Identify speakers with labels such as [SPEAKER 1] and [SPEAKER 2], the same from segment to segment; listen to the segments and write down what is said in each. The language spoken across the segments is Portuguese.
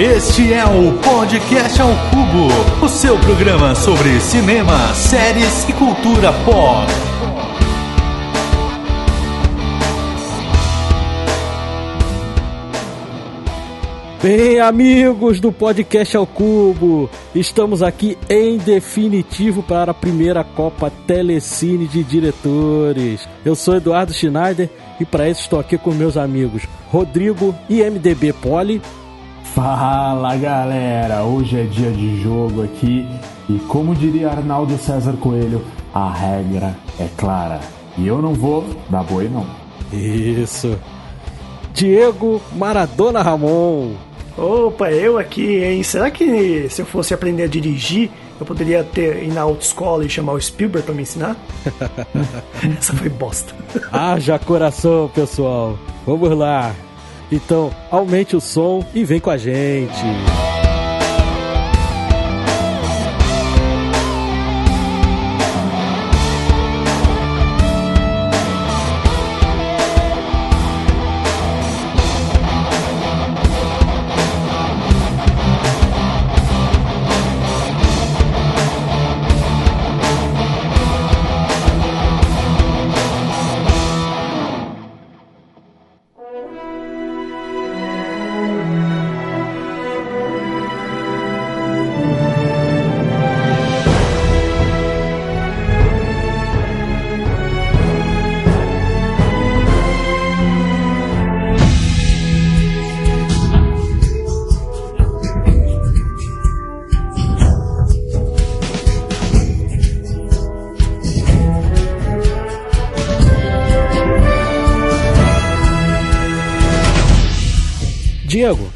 [SPEAKER 1] Este é o Podcast ao Cubo, o seu programa sobre cinema, séries e cultura pop.
[SPEAKER 2] Bem, amigos do Podcast ao Cubo, estamos aqui em definitivo para a primeira Copa Telecine de Diretores. Eu sou Eduardo Schneider e para isso estou aqui com meus amigos Rodrigo e MDB Poli.
[SPEAKER 3] Fala galera, hoje é dia de jogo aqui e como diria Arnaldo César Coelho, a regra é clara e eu não vou dar boi não.
[SPEAKER 2] Isso. Diego Maradona Ramon.
[SPEAKER 4] Opa, eu aqui, hein? Será que se eu fosse aprender a dirigir, eu poderia ter ir na autoescola e chamar o Spielberg para me ensinar? Essa foi bosta.
[SPEAKER 2] Haja coração, pessoal. Vamos lá. Então, aumente o som e vem com a gente. Diego,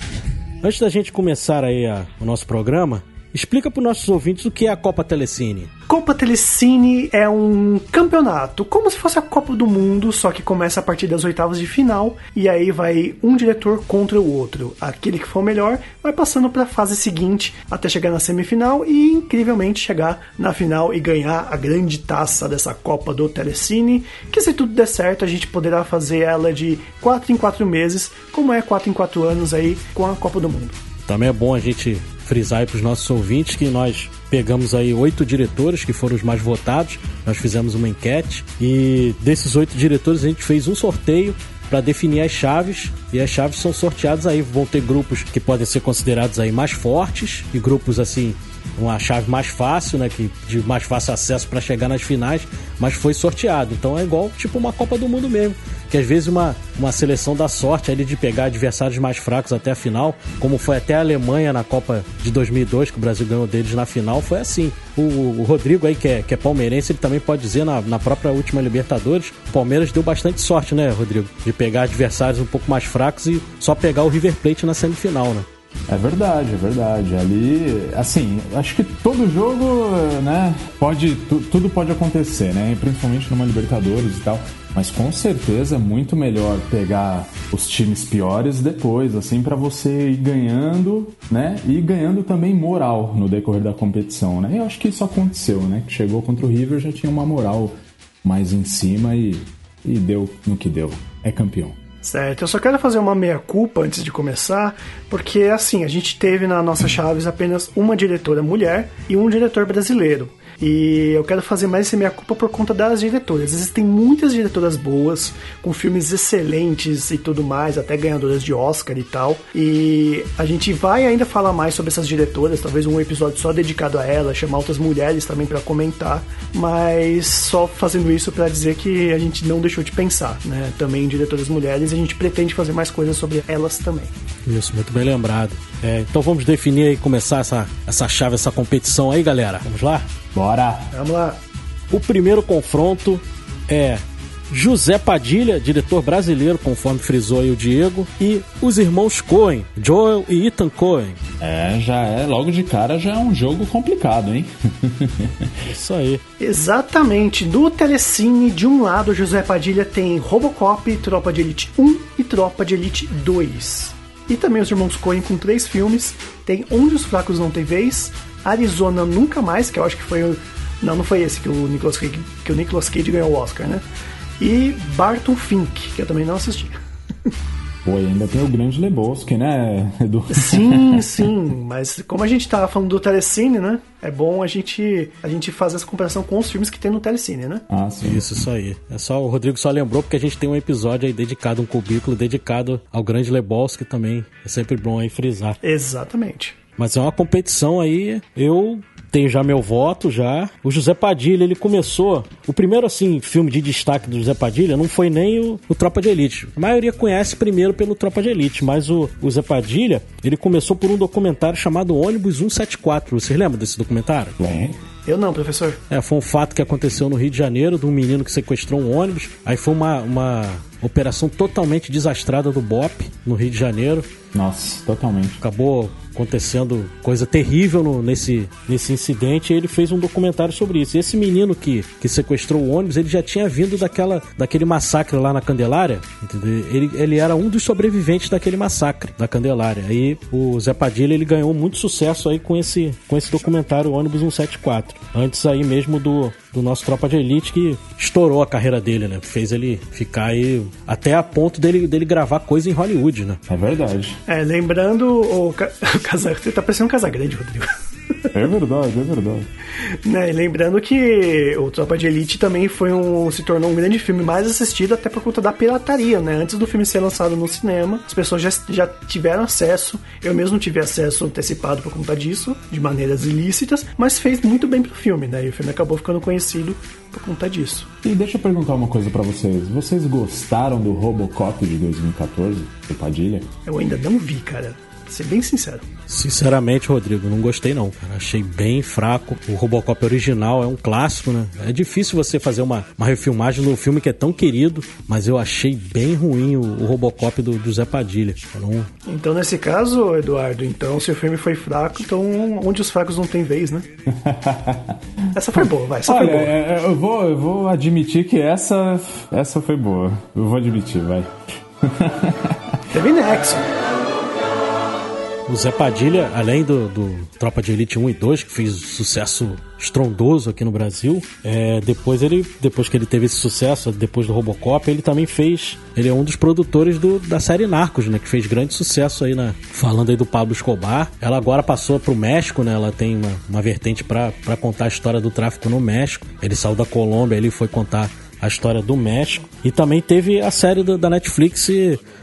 [SPEAKER 2] antes da gente começar aí a, o nosso programa, explica para os nossos ouvintes o que é a Copa Telecine.
[SPEAKER 4] Copa Telecine é um campeonato, como se fosse a Copa do Mundo, só que começa a partir das oitavas de final e aí vai um diretor contra o outro. Aquele que for o melhor vai passando para a fase seguinte até chegar na semifinal e incrivelmente chegar na final e ganhar a grande taça dessa Copa do Telecine, que se tudo der certo a gente poderá fazer ela de 4 em 4 meses, como é 4 em 4 anos aí com a Copa do Mundo.
[SPEAKER 2] Também é bom a gente frisar aí para os nossos ouvintes que nós pegamos aí oito diretores que foram os mais votados. Nós fizemos uma enquete e desses oito diretores a gente fez um sorteio para definir as chaves e as chaves são sorteadas aí vão ter grupos que podem ser considerados aí mais fortes e grupos assim uma chave mais fácil, né, que de mais fácil acesso para chegar nas finais, mas foi sorteado. Então é igual tipo uma Copa do Mundo mesmo, que às vezes uma, uma seleção dá sorte ali de pegar adversários mais fracos até a final, como foi até a Alemanha na Copa de 2002 que o Brasil ganhou deles na final, foi assim. O, o Rodrigo aí que é, que é palmeirense, ele também pode dizer na, na própria última Libertadores, o Palmeiras deu bastante sorte, né, Rodrigo, de pegar adversários um pouco mais fracos e só pegar o River Plate na semifinal, né?
[SPEAKER 3] É verdade, é verdade. Ali, assim, acho que todo jogo, né, pode, tudo pode acontecer, né, principalmente numa Libertadores e tal. Mas com certeza é muito melhor pegar os times piores depois, assim, para você ir ganhando, né? E ganhando também moral no decorrer da competição, né? Eu acho que isso aconteceu, né? Que chegou contra o River já tinha uma moral mais em cima e, e deu no que deu. É campeão.
[SPEAKER 4] Certo, eu só quero fazer uma meia-culpa antes de começar, porque assim, a gente teve na nossa Chaves apenas uma diretora mulher e um diretor brasileiro. E eu quero fazer mais essa minha culpa por conta das diretoras. Existem muitas diretoras boas, com filmes excelentes e tudo mais, até ganhadoras de Oscar e tal. E a gente vai ainda falar mais sobre essas diretoras, talvez um episódio só dedicado a elas, chamar outras mulheres também para comentar, mas só fazendo isso para dizer que a gente não deixou de pensar, né? Também em diretoras mulheres, a gente pretende fazer mais coisas sobre elas também.
[SPEAKER 2] Isso, muito bem lembrado. É, então vamos definir e começar essa, essa chave, essa competição aí, galera. Vamos lá?
[SPEAKER 3] Bora!
[SPEAKER 4] Vamos lá!
[SPEAKER 2] O primeiro confronto é José Padilha, diretor brasileiro, conforme frisou aí o Diego, e os irmãos Cohen, Joel e Ethan Cohen.
[SPEAKER 3] É, já é, logo de cara já é um jogo complicado, hein?
[SPEAKER 2] Isso aí.
[SPEAKER 4] Exatamente. No Telecine, de um lado, José Padilha tem Robocop, Tropa de Elite 1 e Tropa de Elite 2. E também os irmãos Coen com três filmes. Tem Onde os Fracos Não Têm Vez, Arizona Nunca Mais, que eu acho que foi o... Não, não foi esse que o Nicolas Cage, que o Nicolas Cage ganhou o Oscar, né? E Barton Fink, que eu também não assisti.
[SPEAKER 3] Pô, e ainda tem o grande Lebowski, né, Edu?
[SPEAKER 4] Sim, sim, mas como a gente tava falando do Telecine, né? É bom a gente, a gente fazer essa comparação com os filmes que tem no Telecine, né?
[SPEAKER 3] Ah, sim.
[SPEAKER 2] Isso, isso aí. É só o Rodrigo só lembrou porque a gente tem um episódio aí dedicado, um cubículo dedicado ao grande Lebowski também. É sempre bom aí frisar.
[SPEAKER 4] Exatamente.
[SPEAKER 2] Mas é uma competição aí, eu tenho já meu voto já. O José Padilha, ele começou. O primeiro, assim, filme de destaque do José Padilha não foi nem o, o Tropa de Elite. A maioria conhece primeiro pelo Tropa de Elite, mas o, o José Padilha, ele começou por um documentário chamado Ônibus 174. Vocês lembram desse documentário?
[SPEAKER 3] Bem,
[SPEAKER 4] Eu não, professor.
[SPEAKER 2] É, foi um fato que aconteceu no Rio de Janeiro, de um menino que sequestrou um ônibus. Aí foi uma, uma operação totalmente desastrada do BOP no Rio de Janeiro.
[SPEAKER 3] nossa, totalmente.
[SPEAKER 2] Acabou acontecendo coisa terrível no- nesse, nesse incidente e ele fez um documentário sobre isso. E esse menino que, que sequestrou o ônibus, ele já tinha vindo daquela, daquele massacre lá na Candelária, entendeu? Ele, ele era um dos sobreviventes daquele massacre da Candelária. Aí o Zé Padilha, ele ganhou muito sucesso aí com esse, com esse documentário Ônibus 174. Antes aí mesmo do, do nosso Tropa de Elite que estourou a carreira dele, né? Fez ele ficar aí até a ponto dele, dele gravar coisa em Hollywood, né?
[SPEAKER 3] É verdade.
[SPEAKER 4] É, lembrando o, ca... o Casa... Tá parecendo um Casagrande, Rodrigo.
[SPEAKER 3] É verdade, é verdade.
[SPEAKER 4] Né, e lembrando que o Tropa de Elite também foi um, se tornou um grande filme mais assistido até por conta da pirataria, né? Antes do filme ser lançado no cinema, as pessoas já, já tiveram acesso. Eu mesmo tive acesso antecipado por conta disso, de maneiras ilícitas, mas fez muito bem pro filme, né? E o filme acabou ficando conhecido por conta disso.
[SPEAKER 3] E deixa eu perguntar uma coisa pra vocês. Vocês gostaram do Robocop de 2014, do Padilha?
[SPEAKER 4] Eu ainda não vi, cara. Ser bem sincero.
[SPEAKER 2] Sinceramente, Rodrigo, não gostei não, cara. Achei bem fraco. O Robocop original é um clássico, né? É difícil você fazer uma, uma refilmagem de um filme que é tão querido, mas eu achei bem ruim o, o Robocop do, do Zé Padilha. Não,
[SPEAKER 4] Então, nesse caso, Eduardo, então, se o filme foi fraco, então onde os fracos não têm vez, né? Essa foi boa, vai, essa
[SPEAKER 3] Olha,
[SPEAKER 4] foi boa.
[SPEAKER 3] é, é, eu, vou, eu vou admitir que essa, essa foi boa. Eu vou admitir, vai.
[SPEAKER 4] Teve Nexo.
[SPEAKER 2] O Zé Padilha, além do, do Tropa de Elite 1 e 2, que fez sucesso estrondoso aqui no Brasil, é, depois ele, depois que ele teve esse sucesso, depois do Robocop, ele também fez, ele é um dos produtores do, da série Narcos, né, que fez grande sucesso aí na, falando aí do Pablo Escobar. Ela agora passou pro México, né, ela tem uma, uma vertente para contar a história do tráfico no México. Ele saiu da Colômbia, ele foi contar a história do México. E também teve a série do- da Netflix,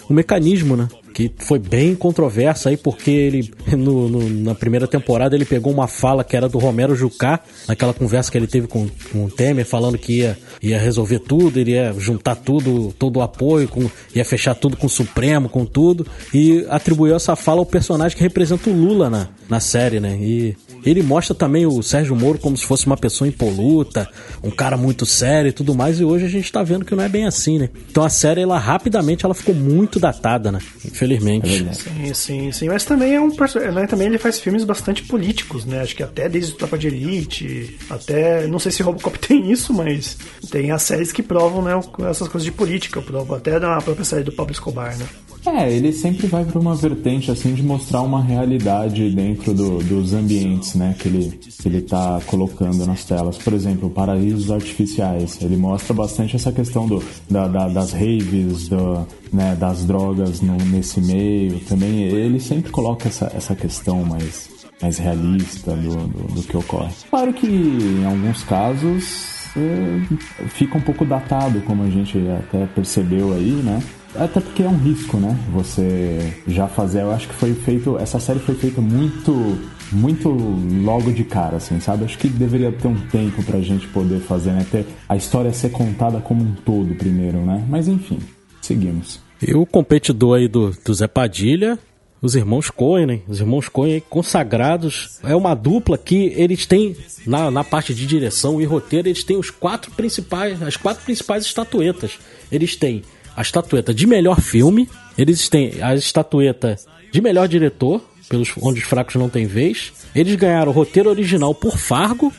[SPEAKER 2] O Mecanismo, né? Que foi bem controversa aí, porque ele, no- no- na primeira temporada, ele pegou uma fala que era do Romero Jucá, naquela conversa que ele teve com, com o Temer, falando que ia, ia resolver tudo, iria juntar tudo, todo o apoio, com, ia fechar tudo com o Supremo, com tudo, e atribuiu essa fala ao personagem que representa o Lula na, na série, né? E ele mostra também o Sérgio Moro como se fosse uma pessoa impoluta, um cara muito sério e tudo mais, e hoje a gente tá vendo que não é bem assim, né? Então a série, ela rapidamente, ela ficou muito datada, né? Infelizmente.
[SPEAKER 4] Sim, sim, sim. Mas também é um perso- né, também ele faz filmes bastante políticos, né? Acho que até desde o Tropa de Elite, até. Não sei se Robocop tem isso, mas tem as séries que provam, né, essas coisas de política, provam até na própria série do Pablo Escobar, né?
[SPEAKER 3] É, ele sempre vai para uma vertente assim de mostrar uma realidade dentro do- dos ambientes, né, que ele que ele tá colocando nas telas. Por exemplo, paraísos artificiais. Ele mostra bastante essa questão do, da- da- das raves, do, né, das drogas no- nesse meio. Também ele sempre coloca essa, essa questão mais mais realista do, do, do que ocorre. Claro que em alguns casos é, fica um pouco datado, como a gente até percebeu aí, né? Até porque é um risco, né? Você já fazer. Eu acho que foi feito. Essa série foi feita muito. Muito logo de cara, assim, sabe? Acho que deveria ter um tempo pra gente poder fazer, né? Ter a história ser contada como um todo primeiro, né? Mas enfim, seguimos.
[SPEAKER 2] E o competidor aí do, do Zé Padilha, os irmãos Coen, né? Os irmãos Coen consagrados. É uma dupla que eles têm, na, na parte de direção e roteiro, eles têm os quatro principais, as quatro principais estatuetas. Eles têm a estatueta de melhor filme, eles têm a estatueta de melhor diretor, pelos Onde os Fracos Não Têm Vez. Eles ganharam roteiro original por Fargo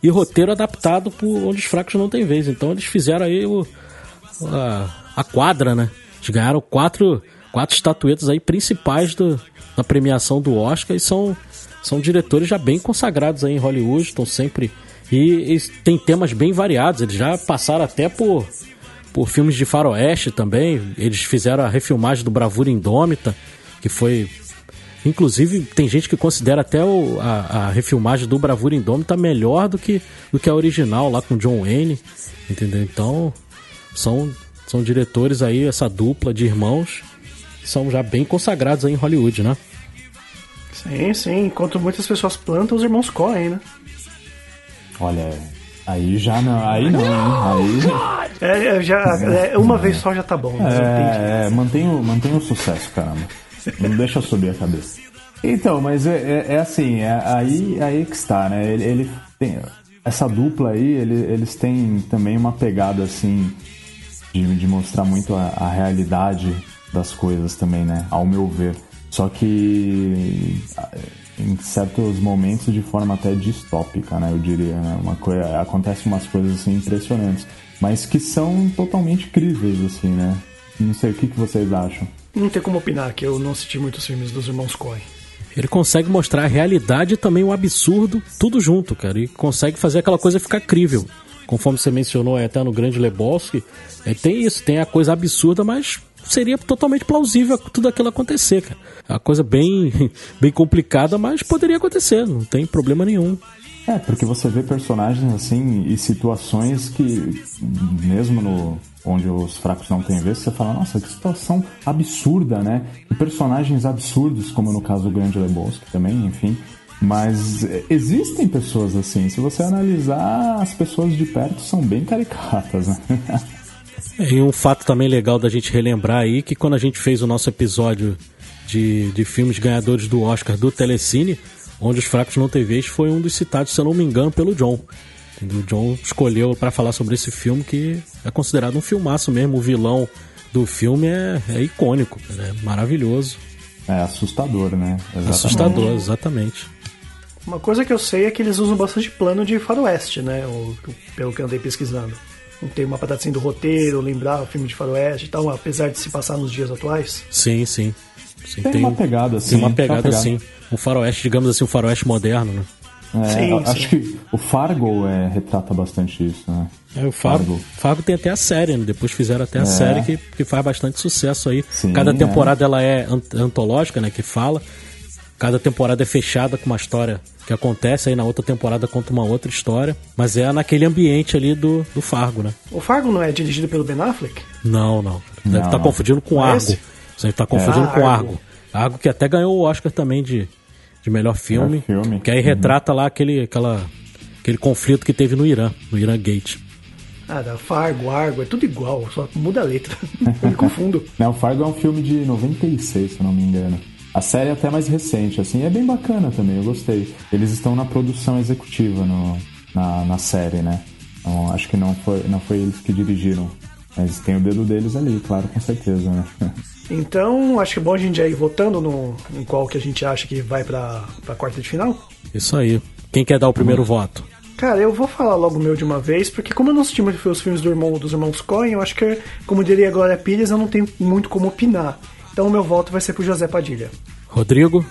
[SPEAKER 2] e roteiro adaptado por Onde os Fracos Não Têm Vez. Então eles fizeram aí o, a, a quadra, né? Eles ganharam quatro, quatro estatuetas aí principais do, da premiação do Oscar e são, são diretores já bem consagrados aí em Hollywood, estão sempre. E eles têm temas bem variados, eles já passaram até por, por filmes de faroeste também. Eles fizeram a refilmagem do Bravura Indômita, que foi Inclusive, tem gente que considera até o, a, a, refilmagem do Bravura Indômita melhor do que, do que a original, lá com John Wayne. Entendeu? Então, são, são diretores aí, essa dupla de irmãos, são já bem consagrados aí em Hollywood, né?
[SPEAKER 4] Sim, sim. Enquanto muitas pessoas plantam, os irmãos Coen, né?
[SPEAKER 3] Olha, aí já não. Aí não, hein? Aí.
[SPEAKER 4] É, é já, é, uma vez só já tá bom.
[SPEAKER 3] É, é mantém, o, mantém o sucesso, caramba. Não deixa subir a cabeça. Então, mas é, é, é assim, é, aí, aí que está, né? Ele, ele, tem. Essa dupla aí, ele, eles têm também uma pegada assim de, de mostrar muito a, a, realidade das coisas também, né? Ao meu ver. Só que em certos momentos de forma até distópica, né? Eu diria, né? Uma coisa, acontece umas coisas assim impressionantes, mas que são totalmente críveis, assim, né? Não sei o que, que vocês acham.
[SPEAKER 4] Não tem como opinar, que eu não assisti muitos filmes dos irmãos Coen.
[SPEAKER 2] Ele consegue mostrar a realidade e também o absurdo, tudo junto, cara. E consegue fazer aquela coisa ficar crível. Conforme você mencionou até no Grande Lebowski, é, tem isso, tem a coisa absurda, mas seria totalmente plausível tudo aquilo acontecer, cara. É uma coisa bem, bem complicada, mas poderia acontecer, não tem problema nenhum.
[SPEAKER 3] É, porque você vê personagens assim e situações que, mesmo no, onde os fracos não têm vez, você fala, nossa, que situação absurda, né? E personagens absurdos, como no caso do Grande Lebowski também, enfim. Mas existem pessoas assim. Se você analisar, as pessoas de perto são bem caricatas, né?
[SPEAKER 2] E um fato também legal da gente relembrar aí que quando a gente fez o nosso episódio de, de filmes ganhadores do Oscar do Telecine, onde os fracos não vez foi um dos citados, se eu não me engano, pelo John. O John escolheu para falar sobre esse filme que é considerado um filmaço mesmo. O vilão do filme é, é icônico, é maravilhoso.
[SPEAKER 3] É assustador, né?
[SPEAKER 2] Exatamente. Assustador, exatamente.
[SPEAKER 4] Uma coisa que eu sei é que eles usam bastante plano de faroeste, né? Pelo que eu andei pesquisando. Não tem uma pedacinho do roteiro, lembrar o filme de faroeste e tal, apesar de se passar nos dias atuais.
[SPEAKER 2] Sim, sim. sim
[SPEAKER 3] tem, tem, uma pegada assim.
[SPEAKER 2] Tem uma pegada, assim. Um faroeste, digamos assim, um faroeste moderno, né?
[SPEAKER 3] É, sim, acho sim. que o Fargo é, retrata bastante isso, né?
[SPEAKER 2] É, o Fargo, Fargo. Fargo tem até a série, né? depois fizeram até a é. série que, que faz bastante sucesso aí. Sim, Cada é. temporada ela é antológica, né? Que fala. Cada temporada é fechada com uma história que acontece, aí na outra temporada conta uma outra história. Mas é naquele ambiente ali do, do Fargo, né?
[SPEAKER 4] O Fargo não é dirigido pelo Ben Affleck?
[SPEAKER 2] Não, não. Deve estar tá confundindo com Argo. Você deve estar tá confundindo é. com Argo. Argo. Argo que até ganhou o Oscar também de de melhor filme, melhor filme. que aí retrata lá aquele, aquela, aquele conflito que teve no Irã, no Irã Gate.
[SPEAKER 4] Ah, da Fargo, Argo, é tudo igual, só muda a letra. eu me confundo.
[SPEAKER 3] Não, Fargo é um filme de 96, se eu não me engano. A série é até mais recente, assim, é bem bacana também, eu gostei. Eles estão na produção executiva no, na, na série, né? Então, acho que não foi, não foi eles que dirigiram. Mas tem o dedo deles ali, claro, com certeza, né?
[SPEAKER 4] Então, acho que é bom a gente já ir votando no, em qual que a gente acha que vai pra, pra quarta de final.
[SPEAKER 2] Isso aí. Quem quer dar o primeiro hum. voto?
[SPEAKER 4] Cara, eu vou falar logo o meu de uma vez, porque como eu não assisti muito os filmes do irmão, dos irmãos Coen, eu acho que, como diria a Glória Pires, eu não tenho muito como opinar. Então o meu voto vai ser pro José Padilha.
[SPEAKER 2] Rodrigo?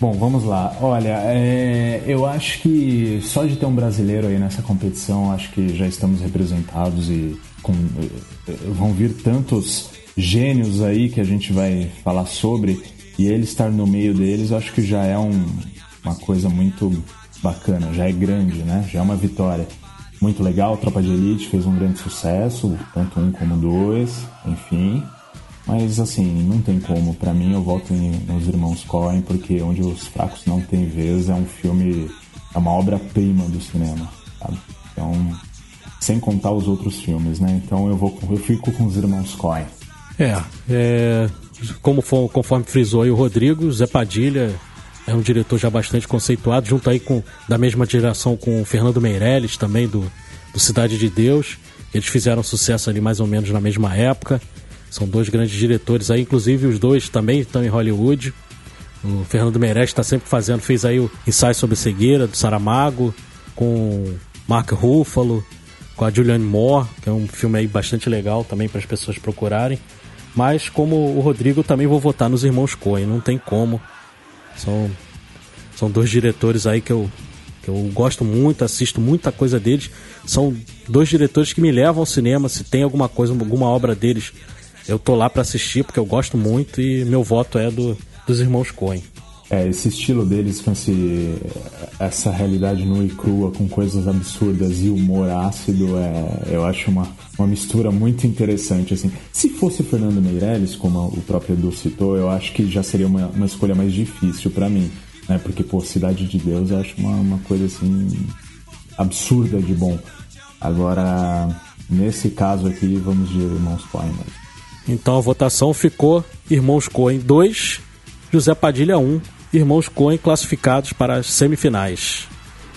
[SPEAKER 3] Bom, vamos lá. Olha, é, eu acho que só de ter um brasileiro aí nessa competição, acho que já estamos representados e com, eh, vão vir tantos gênios aí que a gente vai falar sobre e ele estar no meio deles, eu acho que já é um, uma coisa muito bacana, já é grande, né? Já é uma vitória. Muito legal, Tropa de Elite fez um grande sucesso, tanto um como dois, enfim. Mas assim, não tem como. Para mim, eu voto em, nos Irmãos Coen, porque Onde os Fracos Não Têm Vez é um filme, é uma obra-prima do cinema, sabe? Então, sem contar os outros filmes, né? Então eu vou, eu fico com os Irmãos Coen.
[SPEAKER 2] É, é como for, conforme frisou aí o Rodrigo, Zé Padilha é um diretor já bastante conceituado, junto aí com da mesma geração com o Fernando Meirelles também do, do Cidade de Deus. Eles fizeram sucesso ali mais ou menos na mesma época. São dois grandes diretores aí, inclusive os dois também estão em Hollywood. O Fernando Meirelles está sempre fazendo, fez aí o ensaio sobre cegueira do Saramago, com Mark Ruffalo, com a Julianne Moore, que é um filme aí bastante legal também para as pessoas procurarem. Mas como o Rodrigo, também vou votar nos irmãos Coen, não tem como. São, são dois diretores aí que eu, que eu gosto muito, assisto muita coisa deles. São dois diretores que me levam ao cinema. Se tem alguma coisa, alguma obra deles, eu tô lá para assistir porque eu gosto muito e meu voto é do, dos irmãos Coen.
[SPEAKER 3] É, esse estilo deles com esse, essa realidade nua e crua, com coisas absurdas e humor ácido, é, eu acho uma, uma mistura muito interessante. Assim. Se fosse Fernando Meirelles, como o próprio Edu citou, eu acho que já seria uma, uma escolha mais difícil para mim. Né? Porque, pô, Cidade de Deus eu acho uma, uma coisa assim absurda de bom. Agora, nesse caso aqui, vamos de Irmãos Coen.
[SPEAKER 2] Então a votação ficou Irmãos Coen 2, José Padilha 1, irmãos Coen classificados para as semifinais.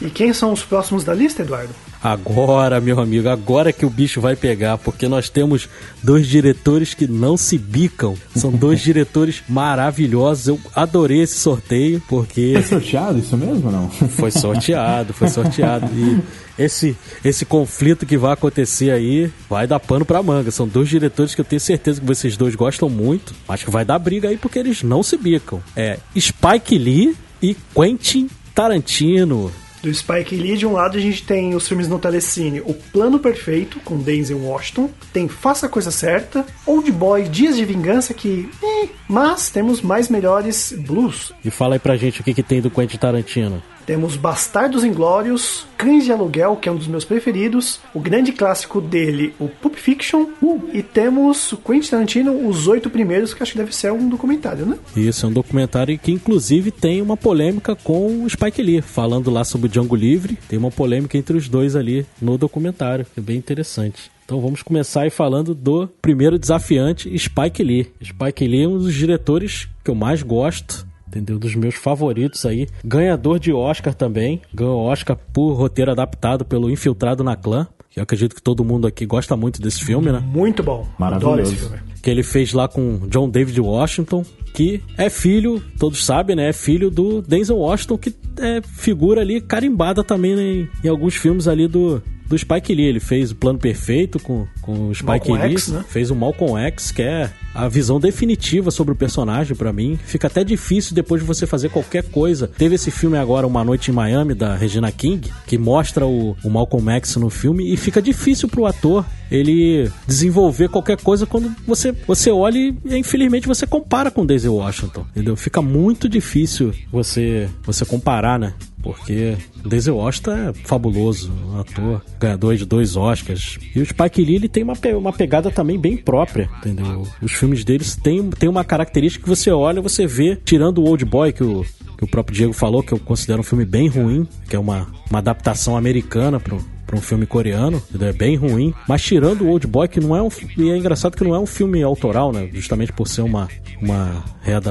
[SPEAKER 4] E quem são os próximos da lista, Eduardo?
[SPEAKER 2] Agora, meu amigo, agora que o bicho vai pegar, porque nós temos dois diretores que não se bicam. São dois diretores maravilhosos. Eu adorei esse sorteio, porque.
[SPEAKER 3] Foi sorteado isso mesmo não?
[SPEAKER 2] Foi sorteado, foi sorteado. E esse, esse conflito que vai acontecer aí vai dar pano pra manga. São dois diretores que eu tenho certeza que vocês dois gostam muito. Acho que vai dar briga aí porque eles não se bicam. É Spike Lee e Quentin Tarantino
[SPEAKER 4] do Spike Lee, de um lado a gente tem os filmes no Telecine O Plano Perfeito, com Denzel Washington, tem Faça a Coisa Certa, Old Boy, Dias de Vingança, que... Eh, mas temos mais melhores blues.
[SPEAKER 2] E fala aí pra gente o que, que tem do Quentin Tarantino.
[SPEAKER 4] Temos Bastardos Inglórios, Cães de Aluguel, que é um dos meus preferidos, o grande clássico dele, o Pulp Fiction, uh, e temos o Quentin Tarantino, Os Oito Primeiros, que acho que deve ser um documentário, né?
[SPEAKER 2] Isso, é um documentário que inclusive tem uma polêmica com o Spike Lee, falando lá sobre o Django Livre, tem uma polêmica entre os dois ali no documentário, que é bem interessante. Então vamos começar aí falando do primeiro desafiante, Spike Lee. Spike Lee é um dos diretores que eu mais gosto entendeu? Dos meus favoritos aí. Ganhador de Oscar também. Ganhou Oscar por roteiro adaptado pelo Infiltrado na Clã. Que eu acredito que todo mundo aqui gosta muito desse filme, né?
[SPEAKER 4] Muito bom. Adoro esse filme.
[SPEAKER 2] Que ele fez lá com John David Washington, que é filho, todos sabem, né? É filho do Denzel Washington, que é figura ali carimbada também né? em alguns filmes ali do, do Spike Lee. Ele fez o Plano Perfeito com, com o Spike Malcolm Lee. X, né? Fez o Malcolm X, que é a visão definitiva sobre o personagem para mim. Fica até difícil depois de você fazer qualquer coisa. Teve esse filme agora, Uma Noite em Miami, da Regina King, que mostra o, o Malcolm X no filme e fica difícil pro ator ele desenvolver qualquer coisa quando você, você olha e infelizmente você compara com Daisy Washington, entendeu? Fica muito difícil você você comparar, né? Porque Denzel Washington é fabuloso, um ator, ganhador de dois Oscars. E o Spike Lee ele tem uma, uma pegada também bem própria, entendeu? Os filmes deles têm, têm uma característica que você olha, você vê, tirando o Old Boy, que o, que o próprio Diego falou, que eu considero um filme bem ruim, que é uma, uma adaptação americana pro, para um filme coreano, é bem ruim. Mas tirando o Old Boy, que não é um. E é engraçado que não é um filme autoral, né? Justamente por ser uma, uma,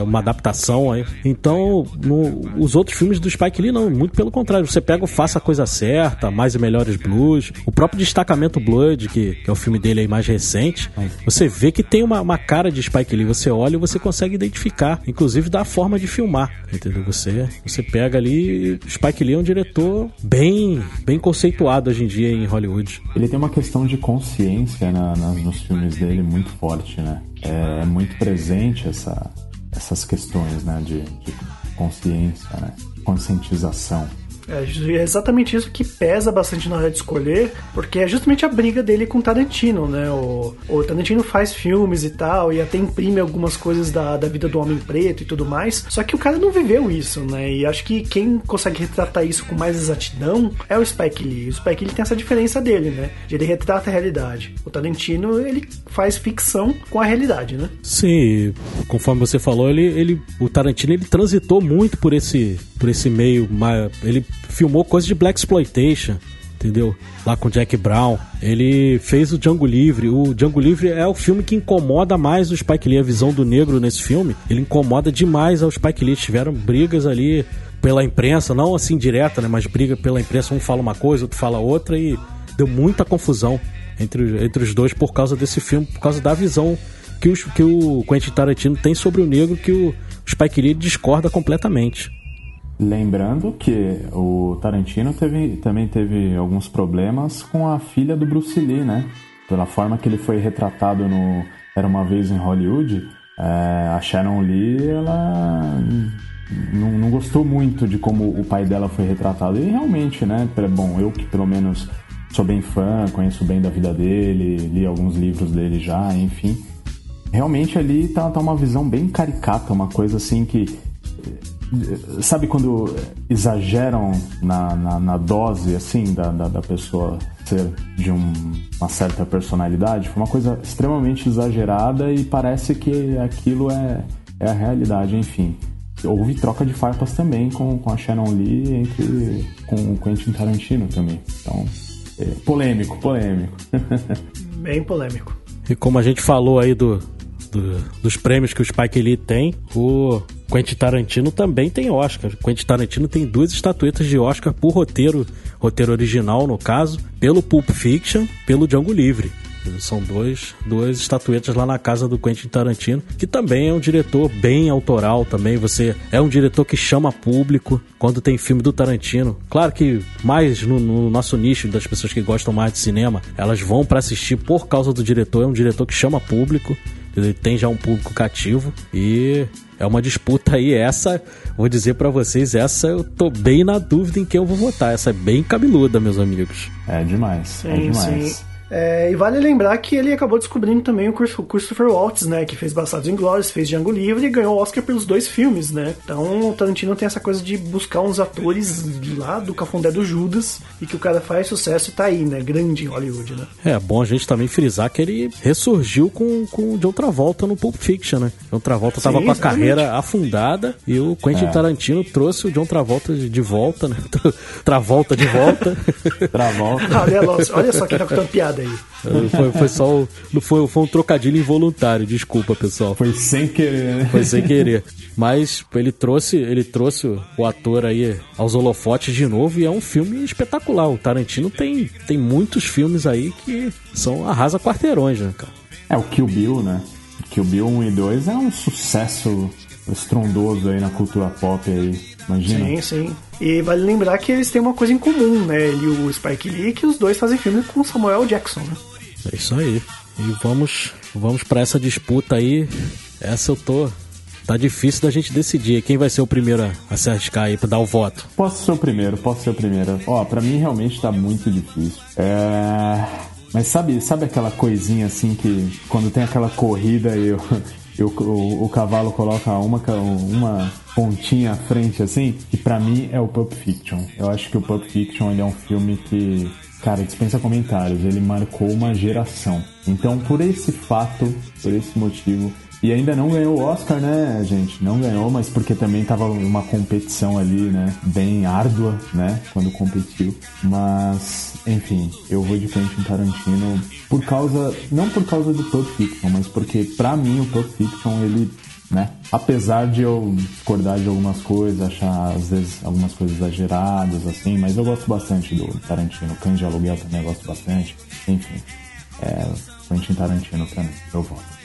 [SPEAKER 2] uma adaptação aí. Então, no, os outros filmes do Spike Lee, não, muito pelo contrário. Você pega o Faça a Coisa Certa, Mais e Melhores Blues, o próprio Destacamento Blood, que, que é o filme dele aí mais recente. Você vê que tem uma, uma cara de Spike Lee. Você olha e você consegue identificar, inclusive da forma de filmar. Entendeu? Você, você pega ali. Spike Lee é um diretor bem, bem conceituado hoje em dia em Hollywood.
[SPEAKER 3] Ele tem uma questão de consciência na, na, nos filmes dele muito forte, né? É, é muito presente essa, essas questões, né? De, de consciência, né? Conscientização.
[SPEAKER 4] É, é exatamente isso que pesa bastante na hora de escolher, porque é justamente a briga dele com o Tarantino, né? O, o Tarantino faz filmes e tal, e até imprime algumas coisas da, da vida do homem preto e tudo mais, só que o cara não viveu isso, né? E acho que quem consegue retratar isso com mais exatidão é o Spike Lee. O Spike Lee tem essa diferença dele, né? Ele retrata a realidade. O Tarantino, ele faz ficção com a realidade, né?
[SPEAKER 2] Sim, conforme você falou, ele, ele o Tarantino ele transitou muito por esse por esse meio, ele filmou coisas de black exploitation, entendeu? Lá com Jack Brown. Ele fez o Django Livre. O Django Livre é o filme que incomoda mais o Spike Lee. A visão do negro nesse filme, ele incomoda demais ao Spike Lee. Tiveram brigas ali pela imprensa, não assim direta, né? Mas briga pela imprensa. Um fala uma coisa, outro fala outra e deu muita confusão entre, entre os dois por causa desse filme, por causa da visão que, os, que o Quentin Tarantino tem sobre o negro que o Spike Lee discorda completamente.
[SPEAKER 3] Lembrando que o Tarantino teve, também teve alguns problemas com a filha do Bruce Lee, né? Pela forma que ele foi retratado no Era Uma Vez em Hollywood, é, a Sharon Lee, ela não, não, gostou muito de como o pai dela foi retratado. E realmente, né? Bom, eu que pelo menos sou bem fã, conheço bem da vida dele, li alguns livros dele já, enfim. Realmente ali tá, tá uma visão bem caricata, uma coisa assim que. Sabe quando exageram na, na, na dose, assim, da, da, da, pessoa ser de um, uma certa personalidade? Foi uma coisa extremamente exagerada e parece que aquilo é, é a realidade, enfim houve troca de farpas também com, com a Shannon Lee entre com o Quentin Tarantino também. Então, é, polêmico, polêmico.
[SPEAKER 4] Bem polêmico.
[SPEAKER 2] E como a gente falou aí do, do, dos prêmios que o Spike Lee tem, o Quentin Tarantino também tem Oscar. Quentin Tarantino tem duas estatuetas de Oscar por roteiro, roteiro original no caso, pelo Pulp Fiction, pelo Django Livre. São dois, duas estatuetas lá na casa do Quentin Tarantino, que também é um diretor bem autoral também. Você é um diretor que chama público quando tem filme do Tarantino. Claro que mais no, no nosso nicho das pessoas que gostam mais de cinema, elas vão para assistir por causa do diretor. É um diretor que chama público. Ele tem já um público cativo e é uma disputa aí. Essa, vou dizer para vocês, essa eu tô bem na dúvida em quem eu vou votar. Essa é bem cabeluda, meus amigos.
[SPEAKER 3] É demais, é sim, é demais. Sim.
[SPEAKER 4] É, e vale lembrar que ele acabou descobrindo também o Christopher Waltz, né? Que fez Bastardos Inglórios, fez Django Livre e ganhou o Oscar pelos dois filmes, né? Então o Tarantino tem essa coisa de buscar uns atores lá do Cafundé do Judas e que o cara faz sucesso e tá aí, né? Grande em Hollywood, né?
[SPEAKER 2] É bom a gente também frisar que ele ressurgiu com, com o John Travolta no Pulp Fiction, né? John Travolta tava Sim, com a carreira afundada e o Quentin é. Tarantino trouxe o John Travolta de volta, né? Travolta de volta.
[SPEAKER 3] Travolta.
[SPEAKER 4] olha, olha só que tá com piada piada aí.
[SPEAKER 2] Foi, foi só não foi, foi um trocadilho involuntário, desculpa, pessoal.
[SPEAKER 3] Foi sem querer, né?
[SPEAKER 2] Foi sem querer. Mas ele trouxe, ele trouxe o ator aí aos holofotes de novo e é um filme espetacular. O Tarantino tem, tem muitos filmes aí que são arrasa quarteirões, né, cara?
[SPEAKER 3] É, o Kill Bill, né? Kill Bill 1 e 2 é um sucesso estrondoso aí na cultura pop aí. Imagina.
[SPEAKER 4] Sim, sim. E vale lembrar que eles têm uma coisa em comum, né? Ele e o Spike Lee, que os dois fazem filme com Samuel Jackson, né?
[SPEAKER 2] É isso aí. E vamos, vamos para essa disputa aí. Essa eu tô. Tá difícil da gente decidir quem vai ser o primeiro a, se arriscar aí pra dar o voto.
[SPEAKER 3] Posso ser o primeiro, posso ser o primeiro. Ó, pra mim realmente tá muito difícil. É. Mas sabe, sabe aquela coisinha assim que quando tem aquela corrida eu, eu, o, o cavalo coloca uma, uma pontinha à frente assim, e para mim é o Pulp Fiction. Eu acho que o Pulp Fiction ele é um filme que Cara, dispensa comentários, ele marcou uma geração. Então, por esse fato, por esse motivo, e ainda não ganhou o Oscar, né, gente? Não ganhou, mas porque também tava uma competição ali, né? Bem árdua, né? Quando competiu. Mas, enfim, eu vou de Quentin Tarantino por causa. Não por causa do Pulp Fiction, mas porque, pra mim, o Pulp Fiction, ele né? Apesar de eu discordar de algumas coisas, achar às vezes algumas coisas exageradas, assim, mas eu gosto bastante do Tarantino. Cães de Aluguel também eu gosto bastante. Enfim, é Quentin Tarantino pra mim, eu voto.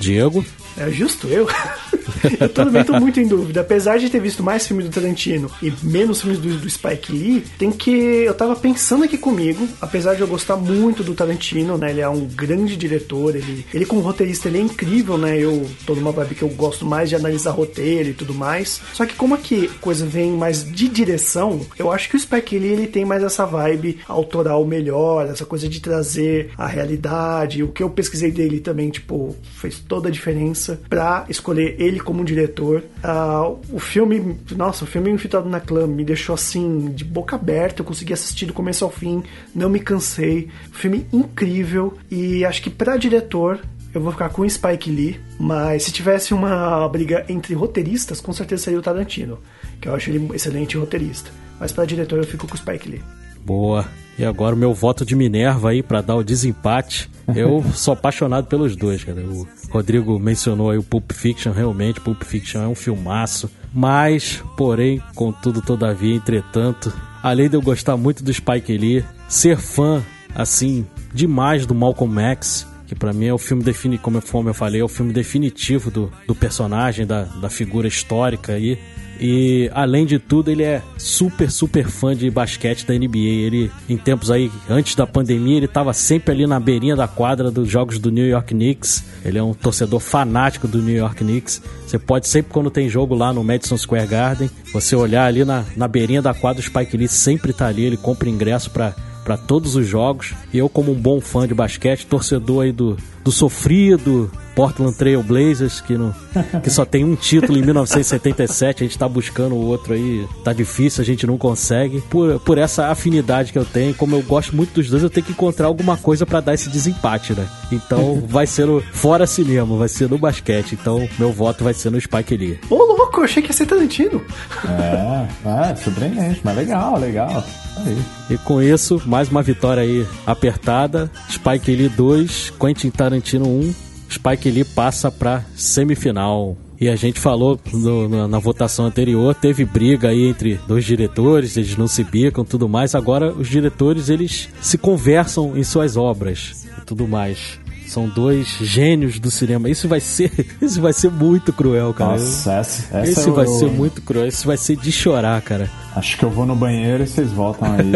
[SPEAKER 2] Diego?
[SPEAKER 4] É justo eu. eu também tô muito em dúvida. Apesar de ter visto mais filmes do Tarantino e menos filmes do, do, Spike Lee, tem que. Eu tava pensando aqui comigo, apesar de eu gostar muito do Tarantino, né? Ele é um grande diretor, ele, ele como roteirista ele é incrível, né? Eu tô numa vibe que eu gosto mais de analisar roteiro e tudo mais. Só que como aqui coisa vem mais de direção, eu acho que o Spike Lee ele tem mais essa vibe autoral melhor, essa coisa de trazer a realidade. O que eu pesquisei dele também, tipo, fez toda a diferença para escolher ele como diretor. Uh, o filme, nossa, o filme Infiltrado na Clã me deixou assim, de boca aberta, eu consegui assistir do começo ao fim, não me cansei. Filme incrível e acho que para diretor eu vou ficar com Spike Lee, mas se tivesse uma briga entre roteiristas, com certeza seria o Tarantino, que eu acho ele um excelente roteirista. Mas para diretor eu fico com o Spike Lee.
[SPEAKER 2] Boa. E agora o meu voto de Minerva aí para dar o desempate. Eu sou apaixonado pelos dois, cara. O Rodrigo mencionou aí o Pulp Fiction, realmente, Pulp Fiction é um filmaço. Mas, porém, contudo, todavia, entretanto, além de eu gostar muito do Spike Lee, ser fã, assim, demais do Malcolm X, que para mim é o filme define, como eu falei, é o filme definitivo do, do personagem, da, da figura histórica aí. E além de tudo, ele é super, super fã de basquete da NBA. Ele, em tempos aí, antes da pandemia, ele estava sempre ali na beirinha da quadra dos jogos do New York Knicks. Ele é um torcedor fanático do New York Knicks. Você pode sempre, quando tem jogo lá no Madison Square Garden, você olhar ali na, na beirinha da quadra, o Spike Lee sempre tá ali, ele compra ingresso para para todos os jogos. E eu, como um bom fã de basquete, torcedor aí do, do sofrido Portland Trail Blazers, que, no, que só tem um título em 1977, a gente tá buscando o outro aí, tá difícil, a gente não consegue. Por, por essa afinidade que eu tenho, como eu gosto muito dos dois, eu tenho que encontrar alguma coisa para dar esse desempate, né? Então vai ser no, fora cinema, vai ser no basquete. Então meu voto vai ser no Spike Lee.
[SPEAKER 4] Ô, louco, eu achei que ia ser Tarantino.
[SPEAKER 3] É, é, surpreendente, mas legal, legal. Aí.
[SPEAKER 2] E com isso, mais uma vitória aí apertada. Spike Lee 2, Quentin Tarantino 1. Spike Lee passa para semifinal. E a gente falou no, na, na, votação anterior, teve briga aí entre dois diretores, eles não se bicam tudo mais. Agora os diretores eles se conversam em suas obras e tudo mais. São dois gênios do cinema. Isso vai ser, isso vai ser muito cruel, cara.
[SPEAKER 3] Nossa, essa, essa
[SPEAKER 2] Esse vai ser muito cruel. Isso vai ser de chorar, cara.
[SPEAKER 3] Acho que eu vou no banheiro e vocês voltam aí.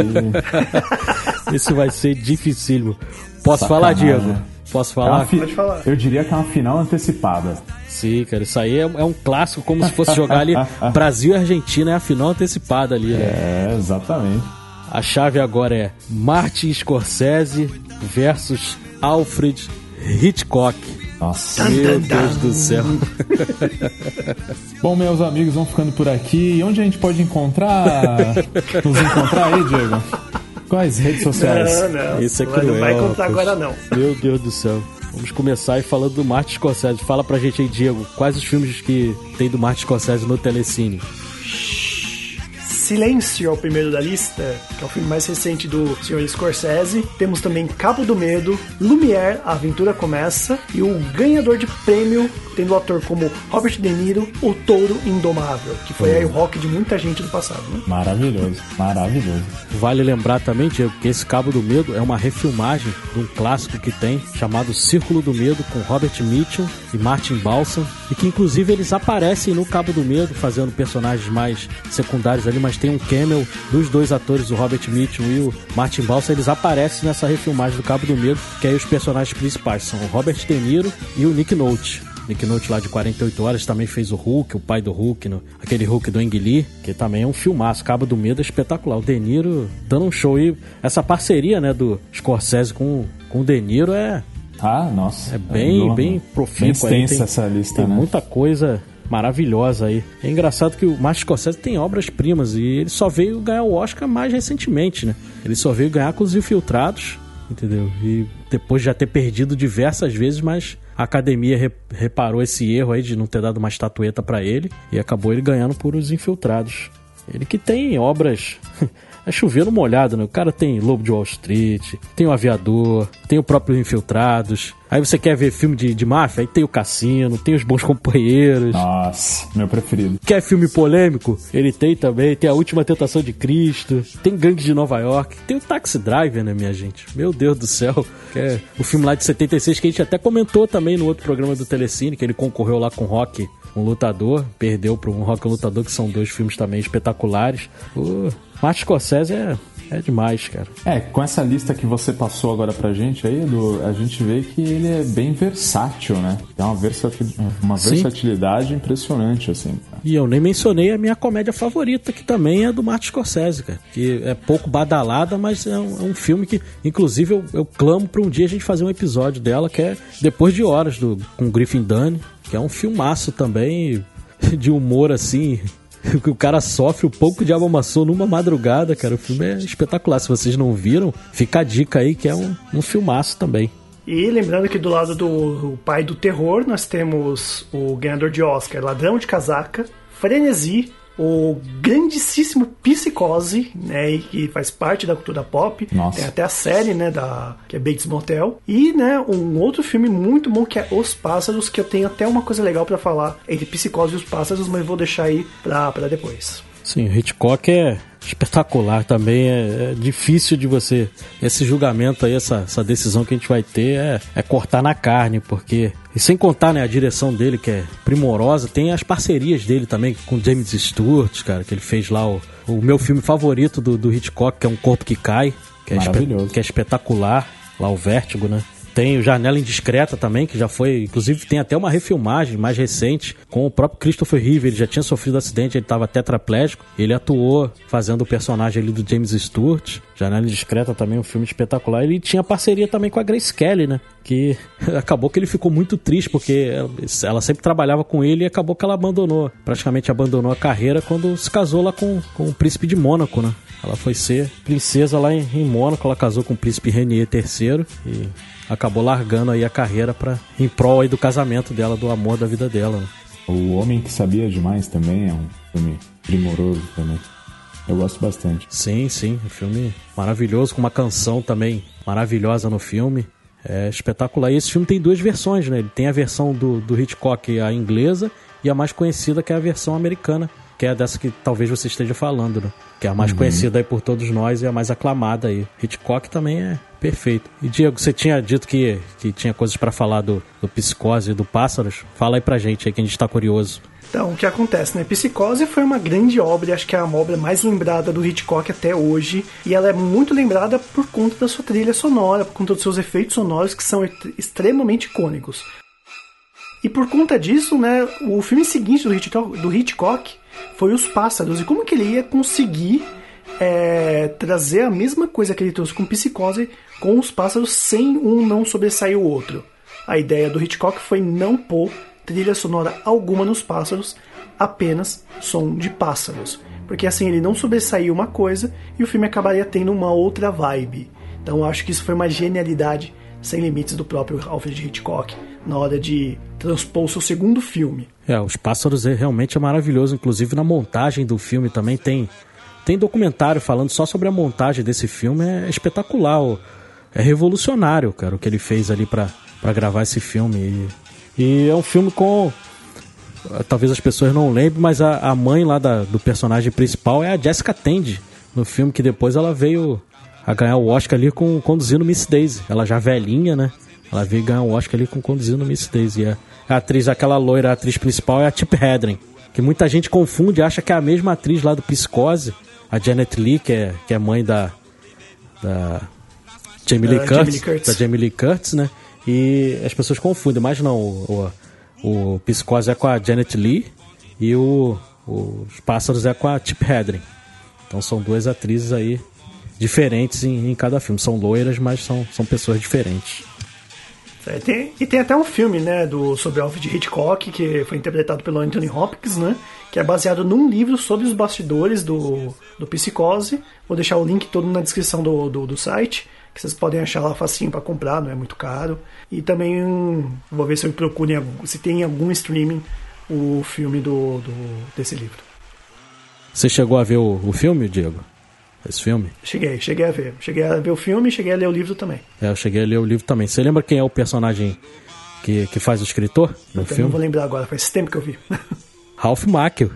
[SPEAKER 2] Isso vai ser dificílimo. Posso Sacanagem. falar, Diego? Posso falar?
[SPEAKER 4] É fi... Pode falar.
[SPEAKER 3] Eu diria que é uma final antecipada.
[SPEAKER 2] Sim, cara, isso aí é, é um clássico, como se fosse jogar ali Brasil e Argentina, é a final antecipada ali, né?
[SPEAKER 3] É, exatamente.
[SPEAKER 2] A chave agora é Martin Scorsese versus Alfred Hitchcock.
[SPEAKER 3] Nossa,
[SPEAKER 2] meu Deus do céu.
[SPEAKER 3] Bom, meus amigos, vamos ficando por aqui. E onde a gente pode encontrar? Nos encontrar aí, Diego? Quais redes sociais?
[SPEAKER 4] Não, não.
[SPEAKER 2] Isso é cruel.
[SPEAKER 4] Não vai contar agora, não.
[SPEAKER 2] Meu Deus do céu. Vamos começar aí falando do Martin Scorsese. Fala pra gente aí, Diego, quais os filmes que tem do Martin Scorsese no Telecine?
[SPEAKER 4] Silêncio é o primeiro da lista, que é o filme mais recente do Sr. Scorsese. Temos também Cabo do Medo, Lumière, A Aventura Começa, e o ganhador de prêmio, tendo o ator como Robert De Niro, O Touro Indomável, que foi aí o rock de muita gente do passado. Né?
[SPEAKER 3] Maravilhoso, maravilhoso.
[SPEAKER 2] Vale lembrar também, Diego, que esse Cabo do Medo é uma refilmagem de um clássico que tem, chamado Círculo do Medo, com Robert Mitchum e Martin Balsam, e que inclusive eles aparecem no Cabo do Medo, fazendo personagens mais secundários ali, mas tem um camel dos dois atores, o Robert Mitchum e o Martin Balsam, eles aparecem nessa refilmagem do Cabo do Medo, que aí os personagens principais são o Robert De Niro e o Nick Nolte. Nick Nolte lá de 48 horas também fez o Hulk, o pai do Hulk, no, aquele Hulk do Ang Lee, que também é um filmaço, Cabo do Medo é espetacular. O De Niro dando um show e essa parceria, né, do Scorsese com, com o De Niro é
[SPEAKER 3] ah, nossa.
[SPEAKER 2] É bem, é bem profícuo.
[SPEAKER 3] Bem extensa essa lista,
[SPEAKER 2] tem
[SPEAKER 3] né?
[SPEAKER 2] muita coisa maravilhosa aí. É engraçado que o Martin Scorsese tem obras-primas e ele só veio ganhar o Oscar mais recentemente, né? Ele só veio ganhar com os Infiltrados, entendeu? E depois de já ter perdido diversas vezes, mas a academia re reparou esse erro aí de não ter dado uma estatueta para ele e acabou ele ganhando por os Infiltrados. Ele que tem obras é chovendo molhado, né? O cara tem Lobo de Wall Street, tem o Aviador, tem o próprio Infiltrados. Aí você quer ver filme de, de máfia? Aí tem o Cassino, tem os Bons Companheiros.
[SPEAKER 3] Nossa, meu preferido.
[SPEAKER 2] Quer filme polêmico? Ele tem também. Tem A Última Tentação de Cristo, tem Gangue de Nova York, tem o Taxi Driver, né, minha gente? Meu Deus do céu. É o filme lá de 76 que a gente até comentou também no outro programa do Telecine, que ele concorreu lá com Rock um lutador, perdeu para um rock lutador, que são dois filmes também espetaculares. O Martin Scorsese é, é demais, cara.
[SPEAKER 3] É, com essa lista que você passou agora pra gente aí, Edu, a gente vê que ele é bem versátil, né? Tem uma, versatil, uma versatilidade impressionante, assim.
[SPEAKER 2] E eu nem mencionei a minha comédia favorita, que também é do Martin Scorsese, cara. Que é pouco badalada, mas é um, é um filme que, inclusive, eu, eu clamo pra um dia a gente fazer um episódio dela, que é Depois de Horas, do, com Griffin Dunne, que é um filmaço também, de humor assim, o cara sofre o pouco de amassou numa madrugada, cara. O filme é espetacular. Se vocês não viram, fica a dica aí que é um, um filmaço também.
[SPEAKER 4] E lembrando que do lado do pai do terror, nós temos o ganhador de Oscar, Ladrão de Casaca, Frenesi, o grandíssimo Psicose, né, e que faz parte da cultura pop.
[SPEAKER 3] Nossa.
[SPEAKER 4] Tem até a série, né, da que é Bates Motel. E, né, um outro filme muito bom que é Os Pássaros, que eu tenho até uma coisa legal para falar entre Psicose e Os Pássaros, mas vou deixar aí pra, pra depois.
[SPEAKER 2] Sim, o Hitchcock é espetacular também. É, é, difícil de você. Esse julgamento aí, essa, essa decisão que a gente vai ter é, é cortar na carne, porque E sem contar, né, a direção dele, que é primorosa, tem as parcerias dele também com James Stewart, cara, que ele fez lá o, o meu filme favorito do, do Hitchcock, que é Um Corpo que Cai, que é, que é espetacular, lá o Vértigo, né? Tem o Janela Indiscreta também, que já foi, inclusive tem até uma refilmagem mais recente com o próprio Christopher Reeve. Ele já tinha sofrido acidente, ele estava tetraplégico. Ele atuou fazendo o personagem ali do James Stewart. Janela Indiscreta também, um filme espetacular. Ele tinha parceria também com a Grace Kelly, né? Que acabou que ele ficou muito triste, porque ela sempre trabalhava com ele e acabou que ela abandonou, praticamente abandonou a carreira quando se casou lá com, com o príncipe de Mônaco, né? Ela foi ser princesa lá em, em Mônaco, ela casou com o príncipe Renier III e acabou largando aí a carreira para em prol aí do casamento dela, do amor da vida dela. Né?
[SPEAKER 3] O Homem que Sabia Demais também é um filme primoroso também. Eu gosto bastante.
[SPEAKER 2] Sim, sim, um filme maravilhoso, com uma canção também maravilhosa no filme. É espetacular. E esse filme tem duas versões, né? Ele tem a versão do, do Hitchcock, a inglesa, e a mais conhecida, que é a versão americana, que é dessa que talvez você esteja falando, né? Que é a mais uhum. conhecida aí por todos nós e a mais aclamada aí. Hitchcock também é perfeito. E Diego, você tinha dito que, que tinha coisas para falar do, do Psicose e do Pássaros. Fala aí pra gente aí que a gente tá curioso.
[SPEAKER 4] Então, o que acontece, né? Psicose foi uma grande obra, acho que é a obra mais lembrada do Hitchcock até hoje, e ela é muito lembrada por conta da sua trilha sonora, por conta dos seus efeitos sonoros que são extremamente icônicos. E por conta disso, né, o filme seguinte do Hitchcock, do Hitchcock foi Os Pássaros. E como que ele ia conseguir é, trazer a mesma coisa que ele trouxe com Psicose com Os Pássaros sem um não sobressair o outro? A ideia do Hitchcock foi não pôr trilha sonora alguma nos pássaros, apenas som de pássaros. Porque assim ele não sobressaiu uma coisa e o filme acabaria tendo uma outra vibe. Então acho que isso foi uma genialidade sem limites do próprio Alfred Hitchcock na hora de transpor o seu segundo filme.
[SPEAKER 2] É, Os Pássaros é, realmente é maravilhoso, inclusive na montagem do filme também tem tem documentário falando só sobre a montagem desse filme, é espetacular, é revolucionário, cara, o que ele fez ali para gravar esse filme. E, e, é um filme com talvez as pessoas não lembrem, mas a, a mãe lá da, do personagem principal é a Jessica Tandy no filme que depois ela veio a ganhar o Oscar ali com conduzindo Miss Daisy. Ela já velhinha, né? Ela veio ganhar o Oscar ali com conduzindo Miss Daisy. E a, a atriz, aquela loira, a atriz principal é a Tip Hedren. Que muita gente confunde, acha que é a mesma atriz lá do Psicose, a Janet Lee, que é, que é mãe da. da Jamie Lee, uh, Curtis, Jamie Lee Curtis. Da Jamie Lee Curtis, né? E as pessoas confundem, mas não, o, o, o Psicose é com a Janet Lee e o, o, os Pássaros é com a Tip Hedren. Então são duas atrizes aí diferentes em, em cada filme. São loiras, mas são, são pessoas diferentes.
[SPEAKER 4] É, tem, e tem até um filme, né, do, sobre Alfred Hitchcock, que foi interpretado pelo Anthony Hopkins, né, que é baseado num livro sobre os bastidores do, do Psicose. Vou deixar o link todo na descrição do, do, do site, que vocês podem achar lá facinho para comprar, não é muito caro. E também vou ver se eu procuro se tem algum streaming o filme do, do desse livro.
[SPEAKER 2] Você chegou a ver o, o filme, Diego? Esse filme?
[SPEAKER 4] Cheguei, cheguei a ver. Cheguei a ver o filme e cheguei a ler o livro também.
[SPEAKER 2] É, eu cheguei a ler o livro também. Você lembra quem é o personagem que, que faz o escritor no eu filme? Não
[SPEAKER 4] vou lembrar agora, faz tempo que eu vi.
[SPEAKER 2] Ralph Macchio.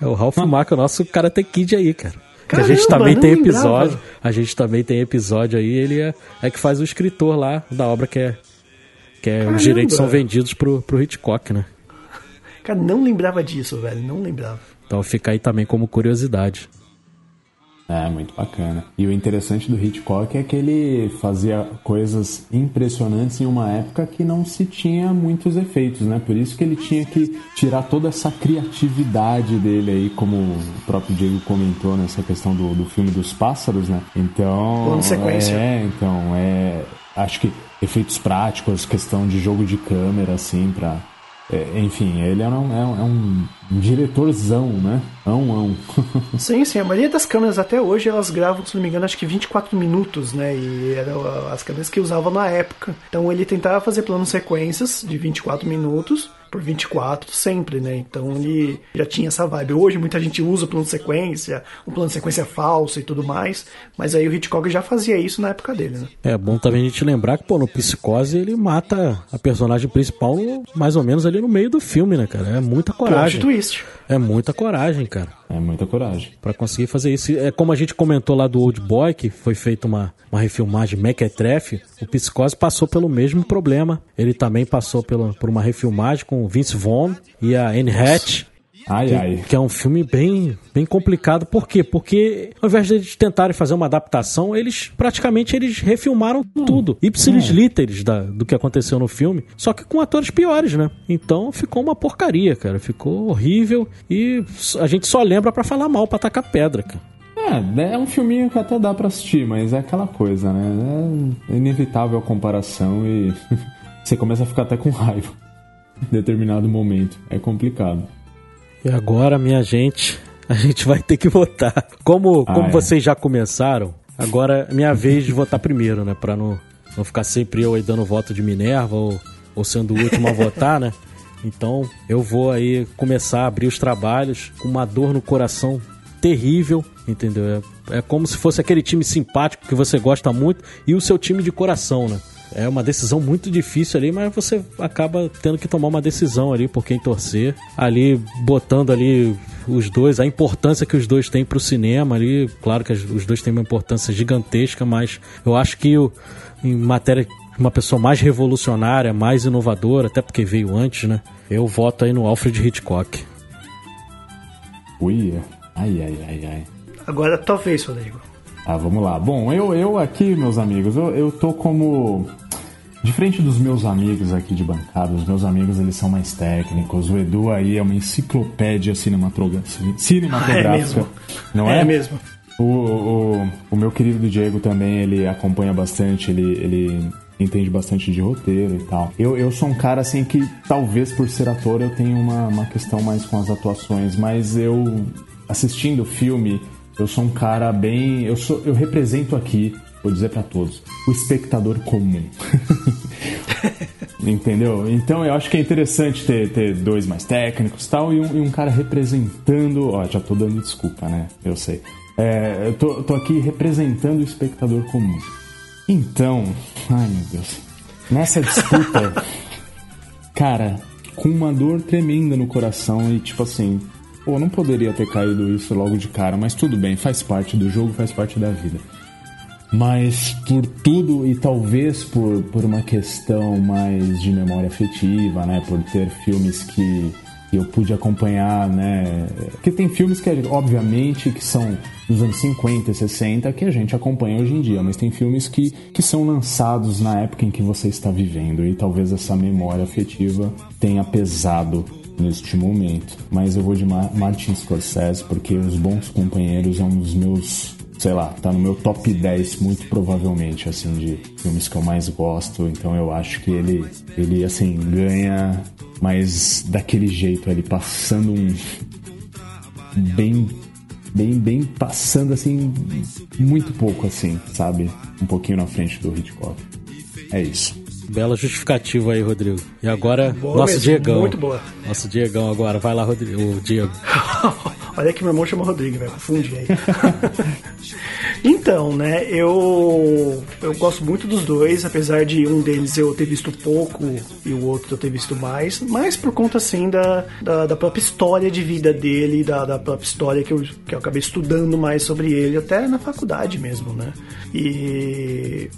[SPEAKER 2] É o Ralph ah. Macchio, nosso Karate Kid aí, cara. Caramba, a gente também tem episódio. Lembrava. A gente também tem episódio aí, ele é, é que faz o escritor lá da obra que é. Que é os direitos são vendidos pro, pro Hitchcock, né?
[SPEAKER 4] Cara, não lembrava disso, velho. Não lembrava.
[SPEAKER 2] Então fica aí também como curiosidade.
[SPEAKER 3] É, muito bacana. E o interessante do Hitchcock é que ele fazia coisas impressionantes em uma época que não se tinha muitos efeitos, né? Por isso que ele tinha que tirar toda essa criatividade dele aí, como o próprio Diego comentou nessa questão do, do filme dos pássaros, né? Então.
[SPEAKER 4] Plano sequência.
[SPEAKER 3] É, então, é. Acho que efeitos práticos, questão de jogo de câmera, assim, pra é, enfim, ele é um, é um, é um diretorzão, né? Ão, ão.
[SPEAKER 4] sim, sim. A maioria das câmeras até hoje elas gravam, se não me engano, acho que 24 minutos, né? E eram as câmeras que usavam na época. Então ele tentava fazer planos sequências de 24 minutos por 24 sempre, né? Então ele já tinha essa vibe. Hoje muita gente usa o plano de sequência, o plano de sequência falso e tudo mais, mas aí o Hitchcock já fazia isso na época dele, né?
[SPEAKER 2] É bom também a gente lembrar que, pô, no Psicose ele mata a personagem principal mais ou menos ali no meio do filme, né, cara? É muita coragem.
[SPEAKER 4] twist.
[SPEAKER 2] É muita coragem, cara.
[SPEAKER 3] É muita coragem.
[SPEAKER 2] Para conseguir fazer isso. É como a gente comentou lá do Old Boy, que foi feita uma, uma refilmagem mequetrefe, o Psicose passou pelo mesmo problema. Ele também passou pelo, por uma refilmagem com o Vince Vaughn e a Anne Hatch.
[SPEAKER 3] Ai,
[SPEAKER 2] que,
[SPEAKER 3] ai.
[SPEAKER 2] que é um filme bem, bem complicado. Por quê? Porque ao invés de eles tentarem fazer uma adaptação, eles praticamente eles refilmaram tudo. Ipsilis
[SPEAKER 3] é.
[SPEAKER 2] literis da, do que aconteceu no filme, só que com atores piores, né? Então ficou uma porcaria, cara. Ficou horrível e a gente só lembra para falar mal, pra tacar pedra, cara.
[SPEAKER 3] É, é um filminho que até dá pra assistir, mas é aquela coisa, né? É inevitável a comparação e você começa a ficar até com raiva em determinado momento. É complicado.
[SPEAKER 2] E agora, minha gente, a gente vai ter que votar. Como,
[SPEAKER 3] Ah,
[SPEAKER 2] como
[SPEAKER 3] é.
[SPEAKER 2] vocês já começaram, agora é minha vez de votar primeiro, né? Pra não, não ficar sempre eu aí dando voto de Minerva ou, ou sendo o último a votar, né? Então eu vou aí começar a abrir os trabalhos com uma dor no coração terrível, entendeu? É, é como se fosse aquele time simpático que você gosta muito e o seu time de coração, né? É uma decisão muito difícil ali, mas você acaba tendo que tomar uma decisão ali por quem torcer. Ali, botando ali os dois, a importância que os dois têm pro cinema ali. Claro que os dois têm uma importância gigantesca, mas eu acho que o- em matéria de uma pessoa mais revolucionária, mais inovadora, até porque veio antes, né? Eu voto aí no Alfred Hitchcock.
[SPEAKER 3] Ui, ai, ai, ai, ai.
[SPEAKER 4] Agora é tua vez, Rodrigo.
[SPEAKER 3] Ah, vamos lá. Bom, eu, eu aqui, meus amigos, eu, eu tô como. Diferente dos meus amigos aqui de bancada, os meus amigos eles são mais técnicos. O Edu aí é uma enciclopédia cinematográfica.
[SPEAKER 4] É mesmo.
[SPEAKER 3] Não é?
[SPEAKER 4] É mesmo.
[SPEAKER 3] O, o, o meu querido Diego também, ele acompanha bastante, ele, ele entende bastante de roteiro e tal. Eu, eu sou um cara assim que, talvez por ser ator, eu tenho uma, uma questão mais com as atuações, mas eu, assistindo o filme, eu sou um cara bem. Eu, sou, eu represento aqui, vou dizer pra todos, o espectador comum. Entendeu? Então eu acho que é interessante ter, ter dois mais técnicos tal, e um, e um cara representando. Ó, já tô dando desculpa, né? Eu sei. É, eu tô, tô aqui representando o espectador comum. Então, ai meu Deus. Nessa disputa, cara, com uma dor tremenda no coração e tipo assim, pô, não poderia ter caído isso logo de cara, mas tudo bem, faz parte do jogo, faz parte da vida. Mas por tudo e talvez por, por uma questão mais de memória afetiva, né? Por ter filmes que, eu pude acompanhar, né? Porque tem filmes que, obviamente, que são dos anos 50 e 60 que a gente acompanha hoje em dia, mas tem filmes que, que são lançados na época em que você está vivendo e talvez essa memória afetiva tenha pesado neste momento. Mas eu vou de Ma- Martin Scorsese porque Os Bons Companheiros é um dos meus sei lá, tá no meu top 10 muito provavelmente, assim, de filmes que eu mais gosto. Então eu acho que ele, ele assim, ganha, mas daquele jeito, ele passando um. bem. Bem, bem passando assim, muito pouco assim, sabe? Um pouquinho na frente do Hitchcock. É isso.
[SPEAKER 2] Bela justificativa aí, Rodrigo. E agora,
[SPEAKER 4] Boa
[SPEAKER 2] nosso
[SPEAKER 4] mesmo,
[SPEAKER 2] Diegão.
[SPEAKER 4] muito boa.
[SPEAKER 2] Nosso Diegão agora. Vai lá, Rodrigo. O Diego.
[SPEAKER 4] Olha que meu irmão chama Rodrigo, vai confundir aí. então, né, eu eu gosto muito dos dois, apesar de um deles eu ter visto pouco e o outro eu ter visto mais, mas por conta assim da, da, da própria história de vida dele, da, da própria história que eu, que eu acabei estudando mais sobre ele, até na faculdade mesmo, né? E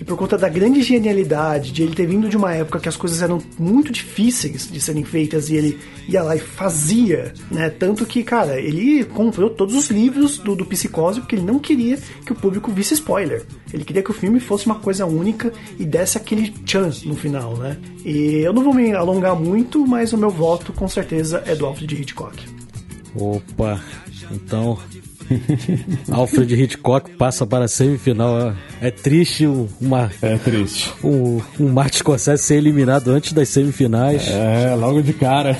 [SPEAKER 4] e por conta da grande genialidade de ele ter vindo de uma época que as coisas eram muito difíceis de serem feitas e ele ia lá e fazia, né? Tanto que, cara, ele comprou todos os livros do, do Psicose porque ele não queria que o público visse spoiler. Ele queria que o filme fosse uma coisa única e desse aquele chance no final, né? E eu não vou me alongar muito, mas o meu voto com certeza é do Alfred Hitchcock.
[SPEAKER 2] Opa, então. Alfred Hitchcock passa para a semifinal. É triste um- uma,
[SPEAKER 3] É triste.
[SPEAKER 2] um, um Martin Scorsese ser eliminado antes das semifinais.
[SPEAKER 3] É, logo de cara.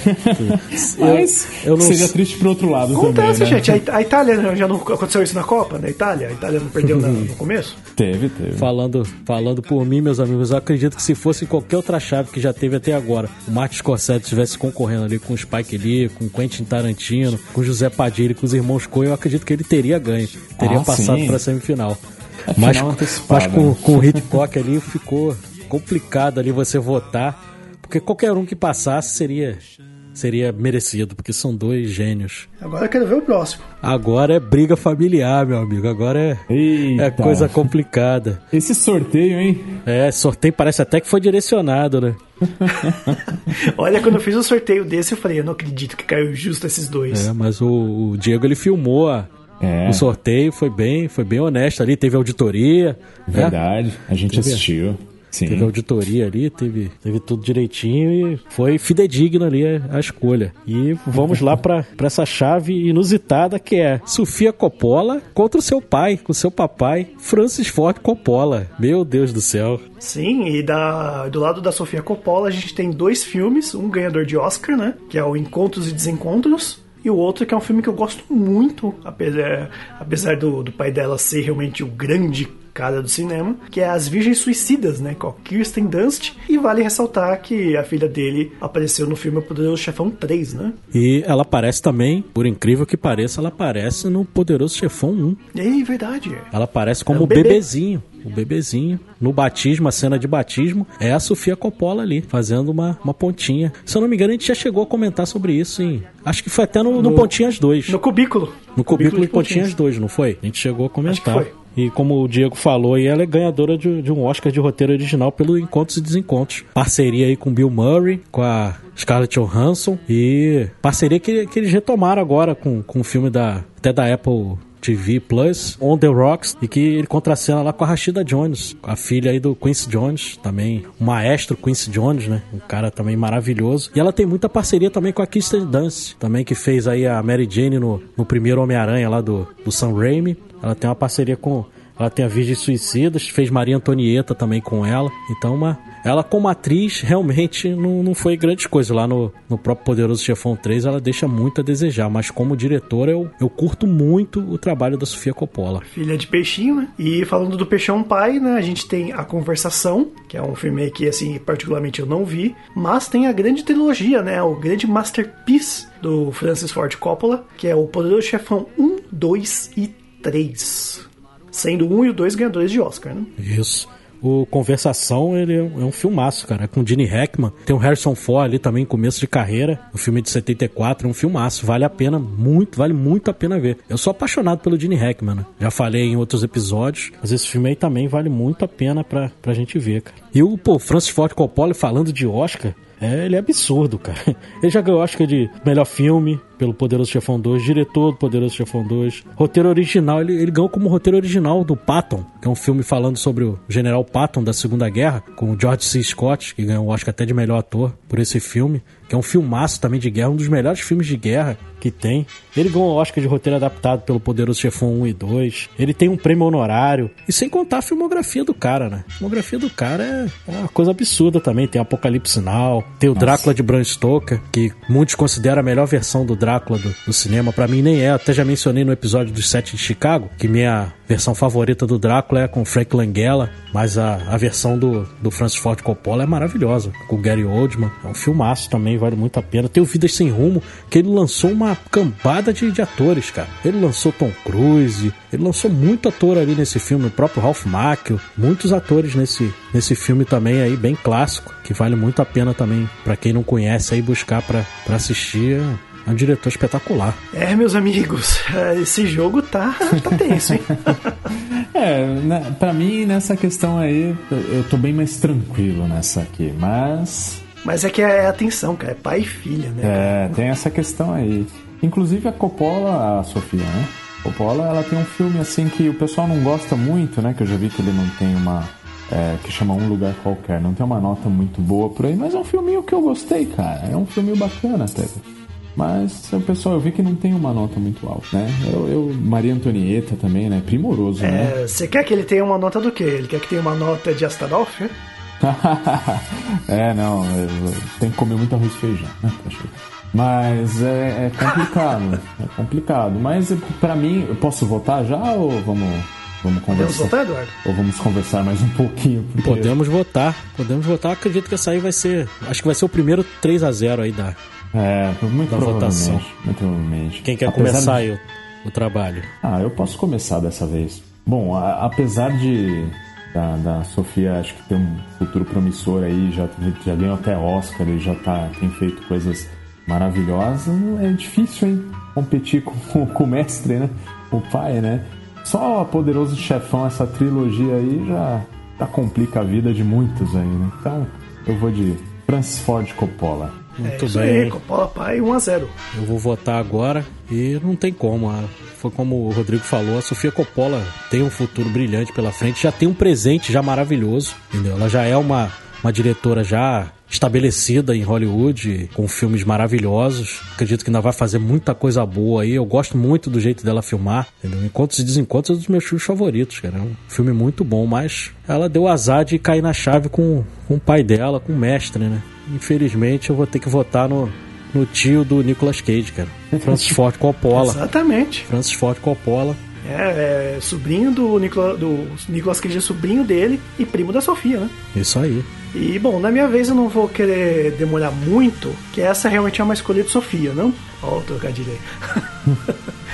[SPEAKER 3] Mas
[SPEAKER 2] eu não
[SPEAKER 3] seja
[SPEAKER 2] sei-
[SPEAKER 3] triste pro outro lado
[SPEAKER 4] Acontece,
[SPEAKER 3] também, né?
[SPEAKER 4] gente. A It- A Itália já não aconteceu isso na Copa, na Itália? A Itália não perdeu na- no começo?
[SPEAKER 3] Teve, teve.
[SPEAKER 2] Falando, falando por mim, meus amigos, eu acredito que se fosse qualquer outra chave que já teve até agora, o Martin Scorsese estivesse concorrendo ali com o Spike Lee, com o Quentin Tarantino, com o José Padilha, e com os irmãos Coen, eu acredito que ele teria ganho, teria
[SPEAKER 3] Ah,
[SPEAKER 2] passado para a semifinal.
[SPEAKER 3] É
[SPEAKER 2] Mas, mas com,
[SPEAKER 3] né?
[SPEAKER 2] com o Hitchcock ali ficou complicado ali você votar, porque qualquer um que passasse seria seria merecido, porque são dois gênios.
[SPEAKER 4] Agora eu quero ver o próximo.
[SPEAKER 2] Agora é briga familiar, meu amigo. Agora é,
[SPEAKER 3] Eita.
[SPEAKER 2] é coisa complicada.
[SPEAKER 3] Esse sorteio, hein?
[SPEAKER 2] É, sorteio parece até que foi direcionado, né?
[SPEAKER 4] Olha, quando eu fiz o sorteio desse, eu falei, eu não acredito que caiu justo esses dois.
[SPEAKER 2] É, mas o, o Diego ele filmou a,
[SPEAKER 3] É.
[SPEAKER 2] o sorteio, foi bem, foi bem honesto ali, teve auditoria. né?
[SPEAKER 3] Verdade. A gente
[SPEAKER 2] Teve-
[SPEAKER 3] assistiu. Sim.
[SPEAKER 2] Teve auditoria ali, teve, teve tudo direitinho e foi fidedigno ali a, a escolha. E vamos lá pra pra essa chave inusitada que é Sofia Coppola contra o seu pai, com o seu papai, Francis Ford Coppola. Meu Deus do céu.
[SPEAKER 4] Sim, e da, do lado da Sofia Coppola a gente tem dois filmes, um ganhador de Oscar, né? Que é o Encontros e Desencontros. E o outro que é um filme que eu gosto muito, apesar, apesar do, do pai dela ser realmente o grande cara do cinema, que é As Virgens Suicidas, né? Com a Kirsten Dunst. E vale ressaltar que a filha dele apareceu no filme O Poderoso Chefão 3, né?
[SPEAKER 2] E ela aparece também, por incrível que pareça, ela aparece no Poderoso Chefão 1.
[SPEAKER 4] E aí, verdade.
[SPEAKER 2] Ela aparece como
[SPEAKER 4] É um bebê.
[SPEAKER 2] bebezinho. O bebezinho. No batismo, a cena de batismo, é a Sofia Coppola ali, fazendo uma, uma pontinha. Se eu não me engano, a gente já chegou a comentar sobre isso, hein? Acho que foi até no, no,
[SPEAKER 4] No-
[SPEAKER 2] Pontinhas 2.
[SPEAKER 4] No cubículo.
[SPEAKER 2] No cubículo de
[SPEAKER 4] de
[SPEAKER 2] Pontinhas 2, não foi? A gente chegou a comentar.
[SPEAKER 4] Acho que
[SPEAKER 2] E como o Diego falou, ela é ganhadora de, de um Oscar de roteiro original pelo Encontros e Desencontros. Parceria aí com Bill Murray, com a Scarlett Johansson e parceria que, que eles retomaram agora com, com o filme da até da Apple TV Plus, On The Rocks, e que ele contracena lá com a Rashida Jones, a filha aí do Quincy Jones, também o maestro Quincy Jones, né? Um cara também maravilhoso. E ela tem muita parceria também com a Kirsten Dunst, também que fez aí a Mary Jane no, no primeiro Homem-Aranha lá do, do Sam Raimi. Ela tem uma parceria com ela tem a Virgem Suicidas, fez Maria Antonieta também com ela. Então, uma, ela como atriz realmente não, não foi grande coisa. Lá no, no próprio Poderoso Chefão 3 ela deixa muito a desejar. Mas como diretora eu, eu curto muito o trabalho da Sofia Coppola.
[SPEAKER 4] Filha de Peixinho, né? E falando do Peixão Pai, né? A gente tem A Conversação, que é um filme que, assim, particularmente eu não vi. Mas tem a grande trilogia, né? O grande masterpiece do Francis Ford Coppola, que é o Poderoso Chefão 1, 2 e 3. Sendo o 1 e o 2 ganhadores de Oscar, né?
[SPEAKER 2] Isso. O Conversação, ele é um é um filmaço, cara. É com Gene Hackman. Tem o Harrison Ford ali também, começo de carreira. O filme de 74, é um filmaço. Vale a pena, muito, vale muito a pena ver. Eu sou apaixonado pelo Gene Hackman, né? Já falei em outros episódios, mas esse filme aí também vale muito a pena pra, pra gente ver, cara. E o, pô, Francis Ford Coppola falando de Oscar, é, ele é absurdo, cara. Ele já ganhou Oscar de melhor filme pelo Poderoso Chefão 2, diretor do Poderoso Chefão 2, roteiro original. Ele, ele ganhou como roteiro original do Patton, que é um filme falando sobre o General Patton da Segunda Guerra, com o George C. Scott, que ganhou o Oscar até de melhor ator por esse filme, que é um filmaço também de guerra, um dos melhores filmes de guerra que tem. Ele ganhou o Oscar de roteiro adaptado pelo Poderoso Chefão 1 e 2. Ele tem um prêmio honorário. E sem contar a filmografia do cara, né? A filmografia do cara é, é uma coisa absurda também. Tem Apocalipse Now, tem o Drácula de Bram Stoker, que muitos consideram a melhor versão do Drácula do, do cinema. Pra mim nem é. Até já mencionei no episódio dos Sete de Chicago, que minha versão favorita do Drácula é com Frank Langella, mas a, a versão do, do Francis Ford Coppola é maravilhosa, com Gary Oldman. É um filmaço também, vale muito a pena. Tem o Vidas Sem Rumo, que ele lançou uma cambada de, de atores, cara. Ele lançou Tom Cruise, ele lançou muito ator ali nesse filme, o próprio Ralph Macchio, muitos atores nesse, nesse filme também aí, bem clássico, que vale muito a pena também, pra quem não conhece aí, buscar pra assistir. É um diretor espetacular.
[SPEAKER 4] É, meus amigos, esse jogo tá, tá tenso, hein?
[SPEAKER 3] É, né, pra mim, nessa questão aí, eu tô bem mais tranquilo nessa aqui, mas.
[SPEAKER 4] Mas é que é atenção, cara, é pai e filha, né?
[SPEAKER 3] É, tem essa questão aí. Inclusive a Coppola, a Sofia, né? Coppola, ela tem um filme assim que o pessoal não gosta muito, né? Que eu já vi que ele não tem uma. é, que chama Um Lugar Qualquer. Não tem uma nota muito boa por aí, mas é um filminho que eu gostei, cara. É um filminho bacana até. Mas o pessoal, eu vi que não tem uma nota muito alta, né? Eu, eu Maria Antonieta também, né? Primoroso, né?
[SPEAKER 4] É, Você quer que ele tenha uma nota do quê? Ele quer que tenha uma nota de Astaroth? né?
[SPEAKER 3] é, não, tem que comer muito arroz e feijão, né? Acho que- Mas é, é complicado, é complicado. Mas pra mim, eu posso votar já ou vamos, vamos
[SPEAKER 4] Podemos
[SPEAKER 3] conversar?
[SPEAKER 4] voltar, Eduardo?
[SPEAKER 3] Ou vamos conversar mais um pouquinho? Porque...
[SPEAKER 2] Podemos votar, podemos votar. Acredito que essa aí vai ser. Acho que vai ser o primeiro 3 a 0 aí da.
[SPEAKER 3] É, muito
[SPEAKER 2] Da votação.
[SPEAKER 3] Muito provavelmente.
[SPEAKER 2] Quem quer
[SPEAKER 3] Apesar
[SPEAKER 2] começar
[SPEAKER 3] de-
[SPEAKER 2] o, o trabalho?
[SPEAKER 3] Ah, eu posso começar dessa vez. Bom, a- apesar de da, da Sofia acho que tem um futuro promissor aí, já, já ganhou até Oscar e já tá, tem feito coisas maravilhosa, é difícil, hein? Competir com, com o mestre, né? O pai, né? Só Poderoso Chefão, essa trilogia aí já, já complica a vida de muitos aí, né? Então eu vou de Francis Ford Coppola.
[SPEAKER 2] Muito
[SPEAKER 4] é isso
[SPEAKER 2] bem.
[SPEAKER 4] aí, Coppola pai 1x0.
[SPEAKER 2] Eu vou votar agora e não tem como. ah, Foi como o Rodrigo falou, a Sofia Coppola tem um futuro brilhante pela frente, já tem um presente já maravilhoso, entendeu? Ela já é uma, uma diretora já estabelecida em Hollywood, com filmes maravilhosos. Acredito que ainda vai fazer muita coisa boa aí. Eu gosto muito do jeito dela filmar, entendeu? Encontros e Desencontros é um dos meus filmes favoritos, cara. É um filme muito bom, mas ela deu azar de cair na chave com, com o pai dela, com o mestre, né? Infelizmente eu vou ter que votar no, no tio do Nicolas Cage, cara. Francis Ford Coppola.
[SPEAKER 4] Exatamente.
[SPEAKER 2] Francis Ford Coppola.
[SPEAKER 4] É, é sobrinho do, Nicola, do Nicolas Cage, é sobrinho dele e primo da Sofia, né?
[SPEAKER 2] Isso aí.
[SPEAKER 4] E bom, na minha vez eu não vou querer demorar muito, que essa realmente é uma escolha de Sofia, não? Ó, o trocadilho aí.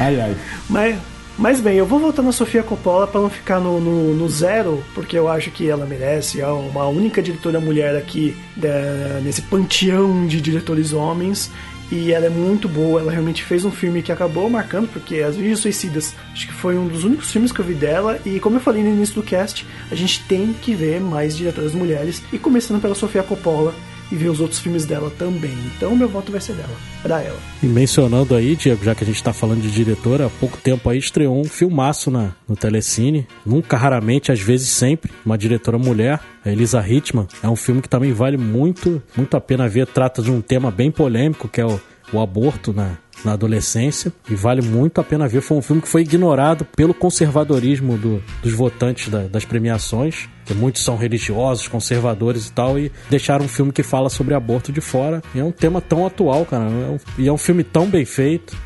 [SPEAKER 3] Ai, ai.
[SPEAKER 4] Mas, mas bem, eu vou voltar na Sofia Coppola para não ficar no, no, no zero, porque eu acho que ela merece. É uma única diretora mulher aqui da- nesse panteão de diretores homens. E ela é muito boa, ela realmente fez um filme que acabou marcando, porque As Virgens Suicidas acho que foi um dos únicos filmes que eu vi dela. E como eu falei no início do cast, a gente tem que ver mais diretoras mulheres, e começando pela Sofia Coppola e ver os outros filmes dela também. Então meu voto vai ser dela, pra ela.
[SPEAKER 2] E mencionando aí, Diego, já que a gente tá falando de diretora, há pouco tempo aí estreou um filmaço na, no Telecine. Nunca, raramente, às vezes sempre, uma diretora mulher, a Elisa Hittman. É um filme que também vale muito, muito a pena ver. Trata de um tema bem polêmico, que é o, o aborto na, na adolescência. E vale muito a pena ver. Foi um filme que foi ignorado pelo conservadorismo do- dos votantes da- das premiações. Que muitos são religiosos, conservadores e tal, e deixaram um filme que fala sobre aborto de fora. E é um tema tão atual, cara. É um- e é um filme tão bem feito.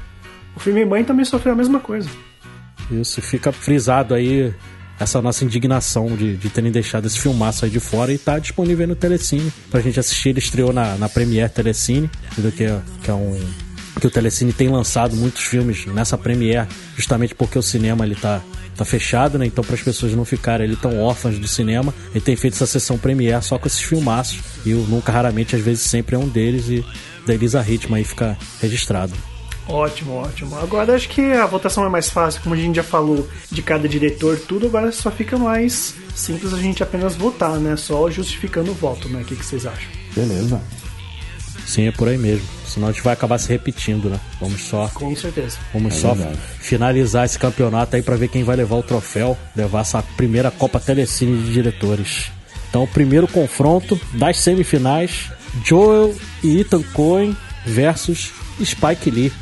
[SPEAKER 4] O filme Mãe também sofreu a mesma coisa.
[SPEAKER 2] Isso fica frisado aí essa nossa indignação de, de terem deixado esse filmaço aí de fora e tá disponível aí no Telecine pra gente assistir. Ele estreou na, na Premiere Telecine, que é, que é um que o Telecine tem lançado muitos filmes nessa Premiere, justamente porque o cinema ele tá tá fechado, né? Então para as pessoas não ficarem ali tão órfãs do cinema, ele tem feito essa sessão Premiere só com esses filmaços. E o Nunca Raramente às vezes sempre é um deles e da Elisa Hittman aí fica registrado.
[SPEAKER 4] Ótimo, ótimo. Agora acho que a votação é mais fácil, como a gente já falou de cada diretor, tudo, agora só fica mais simples a gente apenas votar, né? Só justificando o voto, né? O que, que vocês acham?
[SPEAKER 3] Beleza.
[SPEAKER 2] Sim, é por aí mesmo. Senão a gente vai acabar se repetindo, né? Vamos só,
[SPEAKER 4] Com certeza.
[SPEAKER 2] vamos
[SPEAKER 3] É
[SPEAKER 2] só
[SPEAKER 3] verdade.
[SPEAKER 2] finalizar esse campeonato aí pra ver quem vai levar o troféu, levar essa primeira Copa Telecine de diretores. Então, o primeiro confronto das semifinais: Joel e Ethan Cohen versus Spike Lee.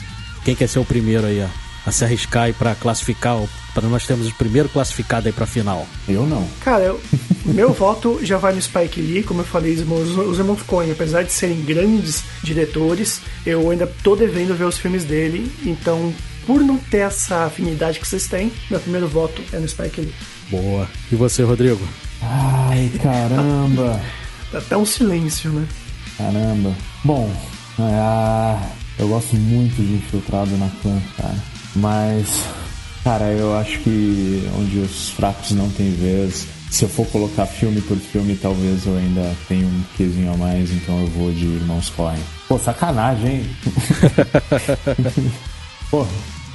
[SPEAKER 2] Quem quer ser o primeiro aí, ó, a se arriscar aí pra classificar, para nós termos o primeiro classificado aí pra final?
[SPEAKER 3] Eu não.
[SPEAKER 4] Cara, eu- meu voto já vai no Spike Lee, como eu falei, os os irmãos Coen, apesar de serem grandes diretores, eu ainda tô devendo ver os filmes dele, então, por não ter essa afinidade que vocês têm, meu primeiro voto é no Spike Lee.
[SPEAKER 2] Boa. E você, Rodrigo?
[SPEAKER 3] Ai, caramba.
[SPEAKER 4] Dá até um silêncio, né?
[SPEAKER 3] Caramba. Bom, ah, eu gosto muito de Infiltrado na Clã, cara. Mas, cara, eu acho que onde os fracos não têm vez, se eu for colocar filme por filme, talvez eu ainda tenha um quesinho a mais, então eu vou de Irmãos Coen. Pô, sacanagem, hein? Porra.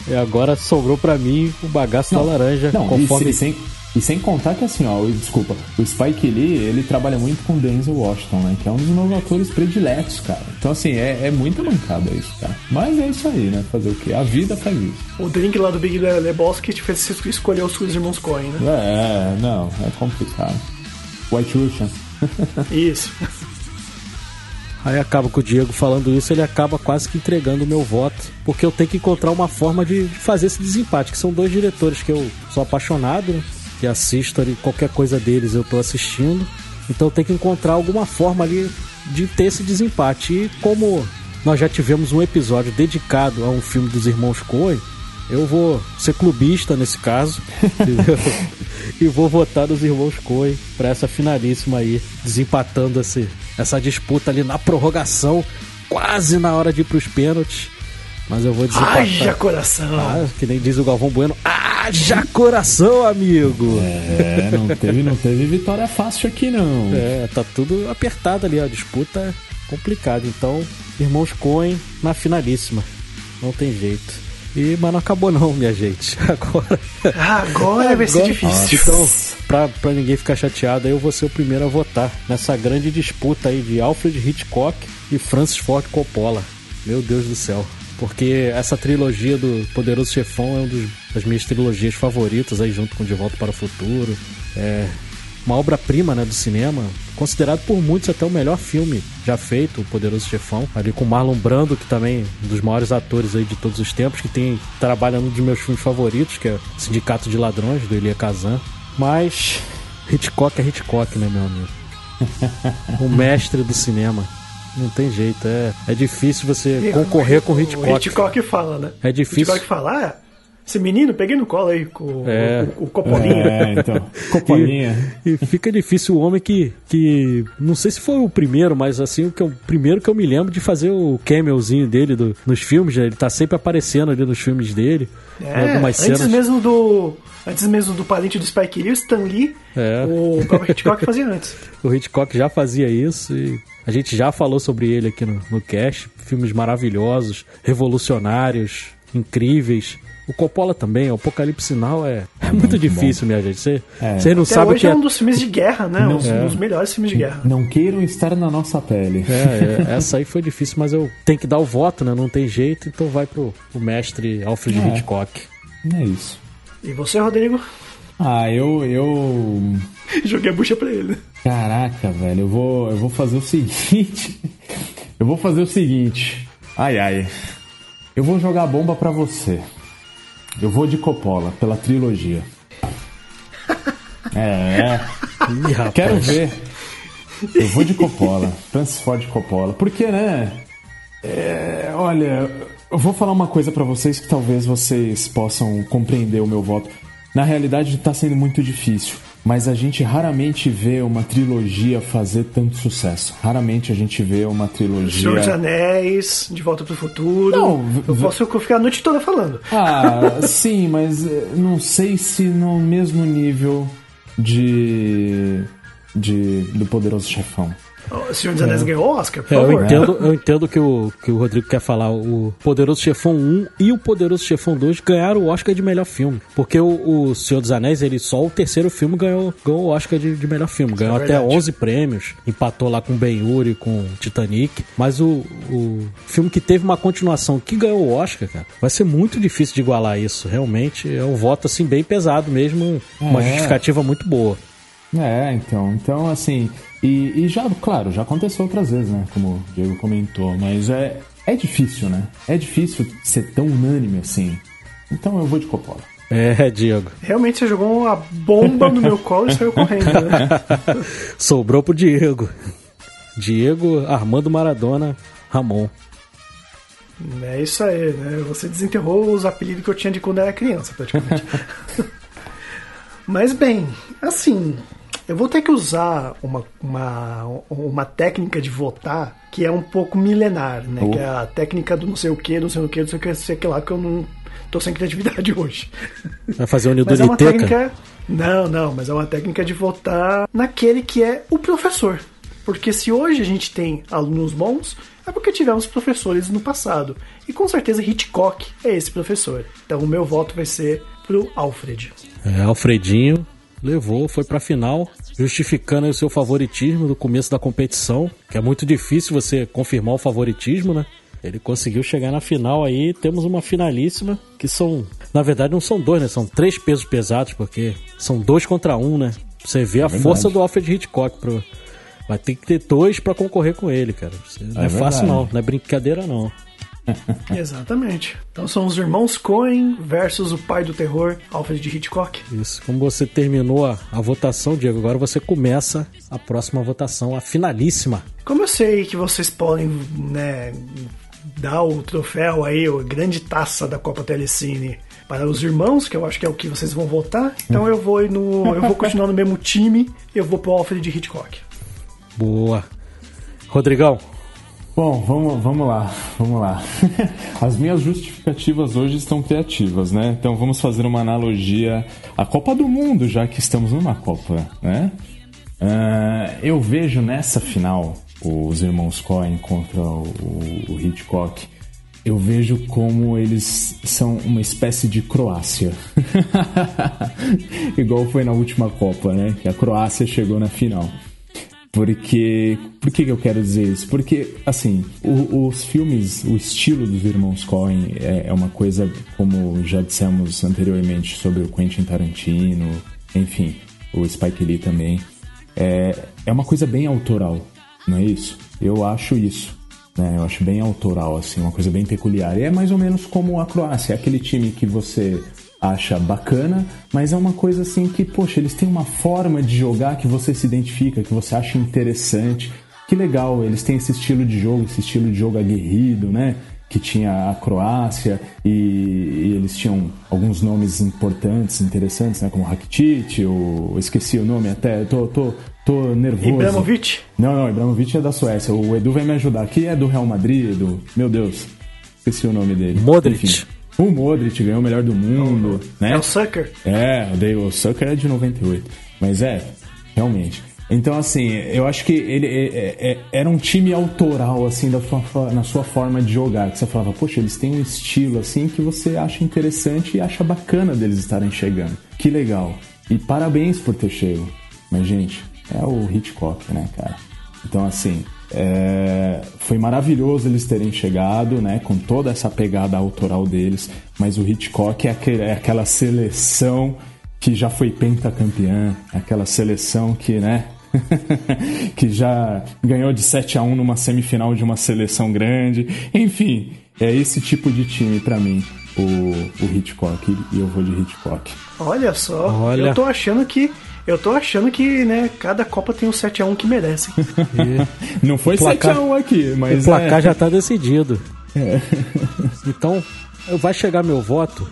[SPEAKER 2] E agora sobrou pra mim o bagaço da laranja,
[SPEAKER 3] Não,
[SPEAKER 2] conforme
[SPEAKER 3] se- sem, e sem contar que assim, ó, desculpa, o Spike Lee, ele trabalha muito com Denzel Washington, né? Que é um dos meus atores prediletos, cara. Então, assim, é, é muita mancada isso, cara. Mas é isso aí, né? Fazer o quê? A vida faz isso.
[SPEAKER 4] O drink lá do Big Le- Lebowski te fez escolher os os irmãos Coen, né?
[SPEAKER 3] É, não, é complicado. White Russian.
[SPEAKER 4] Isso.
[SPEAKER 2] Aí acaba com o Diego falando isso, ele acaba quase que entregando o meu voto, porque eu tenho que encontrar uma forma de, de fazer esse desempate, que são dois diretores que eu sou apaixonado, né? Que assisto ali, qualquer coisa deles eu tô assistindo, então tenho que encontrar alguma forma ali de ter esse desempate. E como nós já tivemos um episódio dedicado a um filme dos irmãos Coen, eu vou ser clubista nesse caso entendeu? e vou votar nos irmãos Coen para essa finalíssima aí, desempatando esse, essa disputa ali na prorrogação, quase na hora de ir pros pênaltis. Mas eu vou desempatar.
[SPEAKER 4] Haja coração!
[SPEAKER 2] Ah, que nem diz o Galvão Bueno. Haja coração, amigo!
[SPEAKER 3] É, não teve, não teve vitória fácil aqui, não.
[SPEAKER 2] É, tá tudo apertado ali, ó. A disputa complicado. Então, irmãos Coen na finalíssima. Não tem jeito. E, mas não acabou não, minha gente. Agora.
[SPEAKER 4] Agora vai ser difícil.
[SPEAKER 2] Então, pra, pra ninguém ficar chateado, eu vou ser o primeiro a votar nessa grande disputa aí de Alfred Hitchcock e Francis Ford Coppola. Meu Deus do céu. Porque essa trilogia do Poderoso Chefão é uma das minhas trilogias favoritas aí, junto com De Volta para o Futuro. É uma obra-prima né, do cinema, considerado por muitos até o melhor filme já feito, O Poderoso Chefão, ali com Marlon Brando, que também é um dos maiores atores aí de todos os tempos, que tem trabalha num dos meus filmes favoritos, que é Sindicato de Ladrões, do Elia Kazan. Mas Hitchcock é Hitchcock, né, meu amigo? o mestre do cinema. Não tem jeito, é, é difícil você concorrer com o Hitchcock. O
[SPEAKER 4] Hitchcock fala, né?
[SPEAKER 2] É difícil.
[SPEAKER 4] Hitchcock fala, ah, esse menino, peguei no colo aí com
[SPEAKER 2] É.
[SPEAKER 4] o, o, o Copolinha.
[SPEAKER 3] É, então. Copolinha.
[SPEAKER 2] E, e fica difícil o homem que, que. Não sei se foi o primeiro, mas assim, o, que o primeiro que eu me lembro de fazer o camelzinho dele do- nos filmes, né? Ele tá sempre aparecendo ali nos filmes dele.
[SPEAKER 4] É,
[SPEAKER 2] algumas
[SPEAKER 4] antes
[SPEAKER 2] cenas.
[SPEAKER 4] mesmo do. Antes mesmo do parente do Spike Lee, o Stan Lee,
[SPEAKER 2] É.
[SPEAKER 4] o próprio Hitchcock fazia antes.
[SPEAKER 2] O Hitchcock já fazia isso e a gente já falou sobre ele aqui no, no cast. Filmes maravilhosos, revolucionários, incríveis. O Coppola também, o Apocalipse Sinal é, é muito difícil, minha gente. Você
[SPEAKER 3] É.
[SPEAKER 2] você não
[SPEAKER 4] Até
[SPEAKER 2] sabe o
[SPEAKER 4] hoje
[SPEAKER 2] que
[SPEAKER 4] é
[SPEAKER 2] é.
[SPEAKER 4] um dos filmes de guerra, né?
[SPEAKER 3] Não.
[SPEAKER 4] um dos-
[SPEAKER 3] É.
[SPEAKER 4] dos melhores filmes de guerra.
[SPEAKER 3] Não queiram estar na nossa pele.
[SPEAKER 2] É, é, essa aí foi difícil, mas eu tenho que dar o voto, né? Não tem jeito, então vai pro o mestre Alfred
[SPEAKER 3] É.
[SPEAKER 2] Hitchcock.
[SPEAKER 3] É isso.
[SPEAKER 4] E você, Rodrigo?
[SPEAKER 3] Ah, eu. eu...
[SPEAKER 4] Joguei a bucha pra ele.
[SPEAKER 3] Caraca, velho, eu vou, eu vou fazer o seguinte. Eu vou fazer o seguinte. Ai, ai. Eu vou jogar a bomba pra você. Eu vou de Coppola, pela trilogia. É,
[SPEAKER 2] Ih, rapaz.
[SPEAKER 3] quero ver. Eu vou de Coppola, Francis Ford Coppola. Porque, né? é, olha, eu vou falar uma coisa pra vocês que talvez vocês possam compreender o meu voto. Na realidade, tá sendo muito difícil. Mas a gente raramente vê uma trilogia fazer tanto sucesso. Raramente a gente vê uma trilogia.
[SPEAKER 4] Senhor dos Anéis, De Volta pro Futuro.
[SPEAKER 3] Não,
[SPEAKER 4] eu posso ficar a noite toda falando.
[SPEAKER 3] Ah, sim, mas eh, não sei se no mesmo nível de. de. do Poderoso Chefão.
[SPEAKER 4] O Senhor dos Anéis ganhou Oscar, por
[SPEAKER 2] É, eu entendo, eu entendo que o que o Rodrigo quer falar. O Poderoso Chefão 1 e o Poderoso Chefão 2 ganharam o Oscar de melhor filme. Porque o, o Senhor dos Anéis, ele só o terceiro filme ganhou, ganhou o Oscar de, de melhor filme. Ganhou
[SPEAKER 4] é
[SPEAKER 2] até
[SPEAKER 4] verdade.
[SPEAKER 2] 11 prêmios. Empatou lá com Ben-Hur e com Titanic. Mas o, o filme que teve uma continuação que ganhou o Oscar, cara, vai ser muito difícil de igualar isso. Realmente é um voto assim bem pesado mesmo. Uma
[SPEAKER 3] É.
[SPEAKER 2] justificativa muito boa.
[SPEAKER 3] É, então, então assim, e, e já, claro, já aconteceu outras vezes, né, como o Diego comentou, mas é, é difícil, né, é difícil ser tão unânime assim, então eu vou de Coppola.
[SPEAKER 2] É, Diego.
[SPEAKER 4] Realmente você jogou uma bomba no meu colo e saiu correndo, né?
[SPEAKER 2] Sobrou pro Diego. Diego Armando Maradona Ramon.
[SPEAKER 4] É isso aí, né? Você desenterrou os apelidos que eu tinha de quando era criança, praticamente. Mas bem, assim, eu vou ter que usar uma, uma, uma técnica de votar que é um pouco milenar, né?
[SPEAKER 3] Oh.
[SPEAKER 4] Que é a técnica do não sei o que, não sei o que, não sei o que, não sei o que lá, que eu não tô sem criatividade hoje.
[SPEAKER 2] Vai fazer o
[SPEAKER 4] Mas é uma técnica. Não, não, mas é uma técnica de votar naquele que é o professor. Porque se hoje a gente tem alunos bons, é porque tivemos professores no passado. E com certeza Hitchcock é esse professor. Então o meu voto vai ser pro Alfred.
[SPEAKER 2] É, Alfredinho levou, foi pra final, justificando aí o seu favoritismo do começo da competição, que é muito difícil você confirmar o favoritismo, né? Ele conseguiu chegar na final aí, temos uma finalíssima, que são, na verdade não são dois, né? São três pesos pesados, porque são dois contra um, né? Você vê a
[SPEAKER 3] verdade.
[SPEAKER 2] força do Alfred Hitchcock pro... Vai ter que ter dois pra concorrer com ele, cara. Você- Não é,
[SPEAKER 3] É
[SPEAKER 2] fácil não, não é brincadeira não.
[SPEAKER 4] Exatamente. Então são os irmãos Coen versus o pai do terror, Alfred Hitchcock.
[SPEAKER 2] Isso. Como você terminou a, a votação, Diego, agora você começa a próxima votação, a finalíssima.
[SPEAKER 4] Como eu sei que vocês podem, né, dar o troféu aí, a grande taça da Copa Telecine para os irmãos, que eu acho que é o que vocês vão votar, então eu vou no, eu vou continuar no mesmo time, eu vou pro Alfred Hitchcock.
[SPEAKER 2] Boa. Rodrigão,
[SPEAKER 3] Bom, vamos, vamos lá, vamos lá. As minhas justificativas hoje estão criativas, né? Então vamos fazer uma analogia à Copa do Mundo, já que estamos numa Copa, né? Ah, eu vejo nessa final os irmãos Coen contra o, o Hitchcock, eu vejo como eles são uma espécie de Croácia. Igual foi na última Copa, né? Que a Croácia chegou na final. Porque. Por que, que eu quero dizer isso? Porque, assim, o, os filmes, o estilo dos irmãos Coen é, é, uma coisa, como já dissemos anteriormente sobre o Quentin Tarantino, enfim, o Spike Lee também. É, é uma coisa bem autoral, não é isso? Eu acho isso. Né? Eu acho bem autoral, assim, uma coisa bem peculiar. E é mais ou menos como a Croácia, é aquele time que você acha bacana, mas é uma coisa assim que, poxa, eles têm uma forma de jogar que você se identifica, que você acha interessante. Que legal, eles têm esse estilo de jogo, esse estilo de jogo aguerrido, né? Que tinha a Croácia e, e eles tinham alguns nomes importantes, interessantes, né? Como Rakitic, eu esqueci o nome até, tô, tô, tô nervoso.
[SPEAKER 4] Ibrahimovic?
[SPEAKER 3] Não, não, Ibrahimovic é da Suécia. O Edu vai me ajudar. Aqui é do Real Madrid, do... meu Deus, esqueci o nome dele.
[SPEAKER 2] Modric. Enfim.
[SPEAKER 3] O Modric ganhou o melhor do mundo,
[SPEAKER 4] é
[SPEAKER 3] né?
[SPEAKER 4] É o Sucker.
[SPEAKER 3] É, o Sucker é de 98. Mas é, realmente. Então, assim, eu acho que ele é, é, era um time autoral, assim, da sua, na sua forma de jogar. Que você falava, poxa, eles têm um estilo, assim, que você acha interessante e acha bacana deles estarem chegando. Que legal. E parabéns por ter chego. Mas, gente, é o Hitchcock, né, cara? Então, assim, é, foi maravilhoso eles terem chegado, né, com toda essa pegada autoral deles, mas o Hitchcock é, aquele, é aquela seleção que já foi pentacampeã, aquela seleção que, né, que já ganhou de 7 a 1 numa semifinal de uma seleção grande. Enfim, é esse tipo de time para mim, o, o Hitchcock, e eu vou de Hitchcock.
[SPEAKER 4] Olha só, Olha. eu tô achando que eu tô achando que, né, cada Copa tem um 7x1 que merece.
[SPEAKER 3] Não foi placar, 7x1 aqui, mas.
[SPEAKER 2] O placar é... já tá decidido. É. Então, vai chegar meu voto.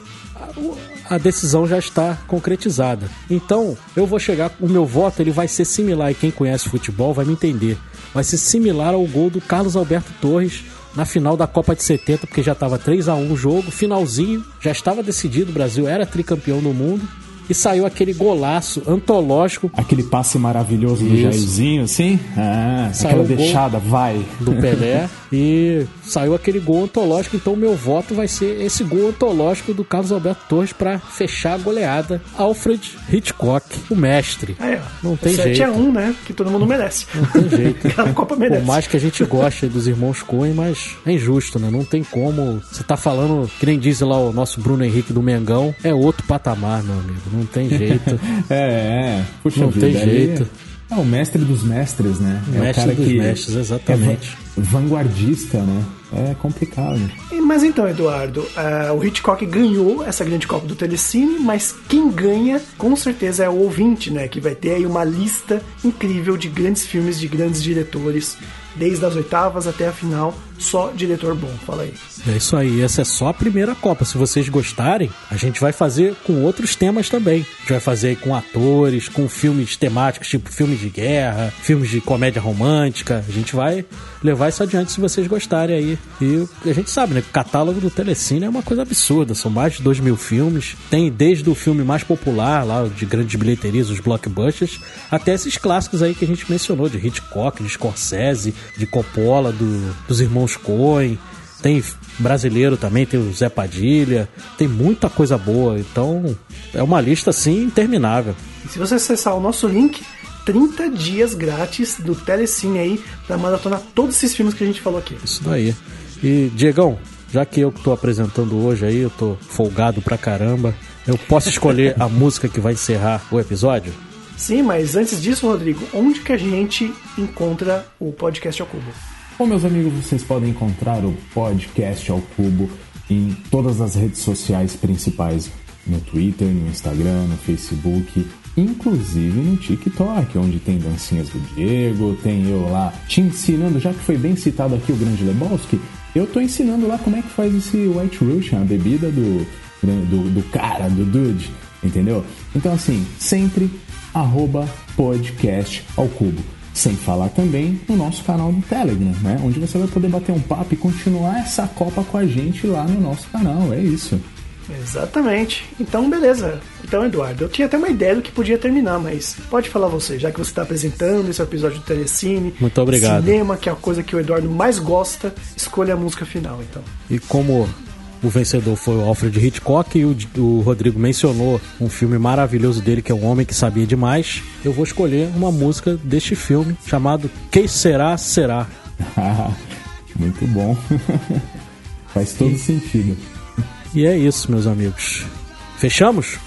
[SPEAKER 2] A decisão já está concretizada. Então, eu vou chegar. O meu voto ele vai ser similar, e quem conhece futebol vai me entender. Vai ser similar ao gol do Carlos Alberto Torres na final da Copa de 70, porque já estava 3 a 1 o jogo, finalzinho, já estava decidido, o Brasil era tricampeão do mundo e saiu aquele golaço antológico.
[SPEAKER 3] Aquele passe maravilhoso do Jairzinho, assim? Ah, saiu aquela deixada, vai.
[SPEAKER 2] Do Pelé. e saiu aquele gol antológico, então o meu voto vai ser esse gol antológico do Carlos Alberto Torres para fechar a goleada. Alfred Hitchcock, o mestre.
[SPEAKER 4] É, não tem 7 jeito. 7 a 1, né? Que todo mundo merece.
[SPEAKER 2] Não tem jeito. Cada Copa merece. Por mais que a gente goste dos irmãos Coen, mas é injusto, né? Não tem como. Você tá falando, que nem diz lá o nosso Bruno Henrique do Mengão, é outro patamar, meu amigo. Não tem jeito.
[SPEAKER 3] é, é. Puxa
[SPEAKER 2] não
[SPEAKER 3] vida,
[SPEAKER 2] tem jeito.
[SPEAKER 3] É o mestre dos mestres, né?
[SPEAKER 2] O é mestre o cara dos que mestres, exatamente.
[SPEAKER 3] É vanguardista, né? É complicado.
[SPEAKER 4] Mas então, Eduardo, uh, o Hitchcock ganhou essa grande Copa do Telecine, mas quem ganha, com certeza, é o ouvinte, né? Que vai ter aí uma lista incrível de grandes filmes, de grandes diretores desde as oitavas até a final, só diretor bom. Fala aí.
[SPEAKER 2] É isso aí, essa é só a primeira Copa. Se vocês gostarem, a gente vai fazer com outros temas também. A gente vai fazer com atores, com filmes temáticos, tipo filmes de guerra, filmes de comédia romântica. A gente vai levar isso adiante se vocês gostarem aí. E a gente sabe, né? O catálogo do Telecine é uma coisa absurda. São mais de dois mil filmes. Tem desde o filme mais popular, lá de grandes bilheterias, os blockbusters, até esses clássicos aí que a gente mencionou, de Hitchcock, de Scorsese, de Coppola, do, dos irmãos Coen. Tem brasileiro também, tem o Zé Padilha, tem muita coisa boa. Então é uma lista assim interminável.
[SPEAKER 4] E se você acessar o nosso link, 30 dias grátis do Telecine aí pra maratonar todos esses filmes que a gente falou aqui.
[SPEAKER 2] Isso daí. E, Diegão, já que eu que tô apresentando hoje aí, eu tô folgado pra caramba, eu posso escolher a música que vai encerrar o episódio?
[SPEAKER 4] Sim, mas antes disso, Rodrigo, onde que a gente encontra o podcast ao cubo?
[SPEAKER 3] Bom, meus amigos, vocês podem encontrar o podcast ao cubo em todas as redes sociais principais, no Twitter, no Instagram, no Facebook, inclusive no TikTok, onde tem dancinhas do Diego, tem eu lá te ensinando, já que foi bem citado aqui o Grande Lebowski, eu tô ensinando lá como é que faz esse White Russian, a bebida do, do, do cara, do dude, entendeu? Então assim, sempre arroba podcast ao cubo. Sem falar também no nosso canal do Telegram, né? Onde você vai poder bater um papo e continuar essa Copa com a gente lá no nosso canal. É isso.
[SPEAKER 4] Exatamente. Então, beleza. Então, Eduardo, eu tinha até uma ideia do que podia terminar, mas pode falar você, já que você está apresentando esse episódio do Telecine.
[SPEAKER 2] Muito obrigado.
[SPEAKER 4] Cinema, que é a coisa que o Eduardo mais gosta, escolha a música final, então.
[SPEAKER 2] E como o vencedor foi o Alfred Hitchcock e o, o, Rodrigo mencionou um filme maravilhoso dele que é Um Homem que Sabia Demais. Eu vou escolher uma música deste filme chamado Que Será Será.
[SPEAKER 3] Muito bom. Faz todo e, sentido.
[SPEAKER 2] E é isso, meus amigos. Fechamos?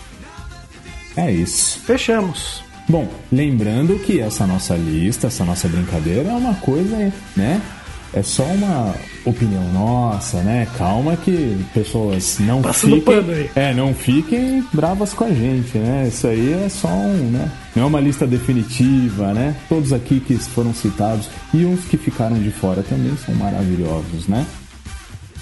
[SPEAKER 3] É isso.
[SPEAKER 4] Fechamos.
[SPEAKER 3] Bom, lembrando que essa nossa lista, essa nossa brincadeira é uma coisa, né? é só uma opinião nossa, né? Calma que pessoas não
[SPEAKER 4] Passando
[SPEAKER 3] fiquem,
[SPEAKER 4] pano aí.
[SPEAKER 3] é, não fiquem bravas com a gente, né? Isso aí é só um, né? Não é uma lista definitiva, né? Todos aqui que foram citados e uns que ficaram de fora também são maravilhosos, né?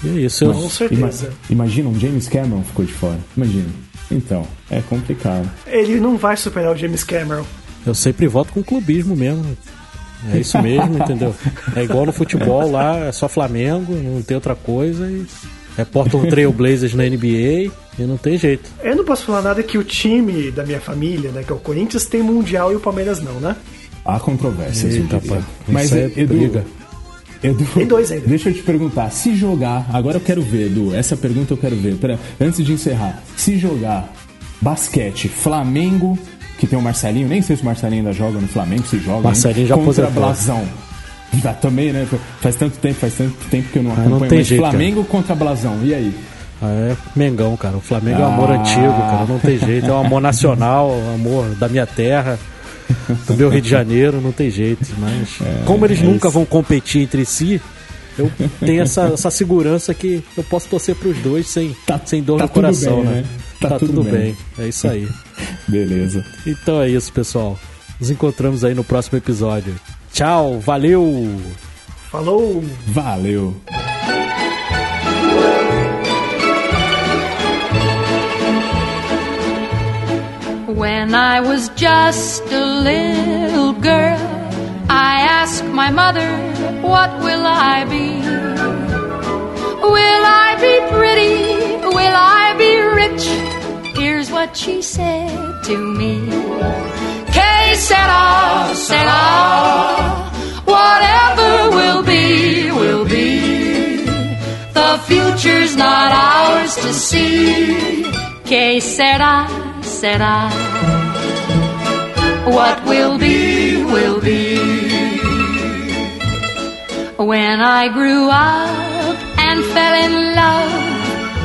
[SPEAKER 2] E é isso,
[SPEAKER 4] com certeza.
[SPEAKER 3] imagina um James Cameron ficou de fora. Imagina. Então, é complicado.
[SPEAKER 4] Ele não vai superar o James Cameron.
[SPEAKER 2] Eu sempre voto com clubismo mesmo. É isso mesmo, entendeu? É igual no futebol lá, é só Flamengo, não tem outra coisa e é Portland Trail Blazers na NBA e não tem jeito.
[SPEAKER 4] Eu não posso falar nada que o time da minha família, né, que é o Corinthians, tem Mundial e o Palmeiras não, né?
[SPEAKER 3] Há controvérsias,
[SPEAKER 2] Eita, pá.
[SPEAKER 3] Mas,
[SPEAKER 2] é
[SPEAKER 3] Edu,
[SPEAKER 2] briga.
[SPEAKER 3] Edu,
[SPEAKER 4] Tem dois ainda.
[SPEAKER 3] deixa eu te perguntar, se jogar, agora eu quero ver, Edu, essa pergunta eu quero ver, pera, antes de encerrar, se jogar basquete, Flamengo que tem o Marcelinho, nem sei se o Marcelinho ainda joga no Flamengo, se joga.
[SPEAKER 2] Marcelinho já
[SPEAKER 3] contra
[SPEAKER 2] aposentou.
[SPEAKER 3] Blasão. Já também, né? Faz tanto tempo, faz tanto tempo que eu não
[SPEAKER 2] Ah,
[SPEAKER 3] acompanho.
[SPEAKER 2] não tem jeito,
[SPEAKER 3] Flamengo contra Blasão, e aí?
[SPEAKER 2] Ah, é Mengão, cara. O Flamengo é um
[SPEAKER 3] Ah.
[SPEAKER 2] amor antigo, cara. Não tem jeito. É um amor nacional, um amor da minha terra, do meu Rio de Janeiro, não tem jeito. Mas como eles
[SPEAKER 3] é
[SPEAKER 2] nunca
[SPEAKER 3] isso.
[SPEAKER 2] vão competir entre si, eu tenho essa, essa segurança que eu posso torcer pros dois sem,
[SPEAKER 3] Tá-
[SPEAKER 2] sem dor
[SPEAKER 3] tá
[SPEAKER 2] no coração,
[SPEAKER 3] bem,
[SPEAKER 2] né?
[SPEAKER 3] né? Tá
[SPEAKER 2] Tá,
[SPEAKER 3] tudo
[SPEAKER 2] tudo,
[SPEAKER 3] bem.
[SPEAKER 2] bem. É isso aí.
[SPEAKER 3] Beleza.
[SPEAKER 2] Então é isso, pessoal. Nos encontramos aí no próximo episódio. Tchau, valeu!
[SPEAKER 4] Falou!
[SPEAKER 3] Valeu.
[SPEAKER 5] When I was just a little girl, I asked my mother, What will I be? Will I be pretty? Will I be rich? Here's what she said to me. Que sera, sera. Whatever will be, will be. The future's not ours to see. Que sera, sera. What will be, will be. When I grew up and fell in love,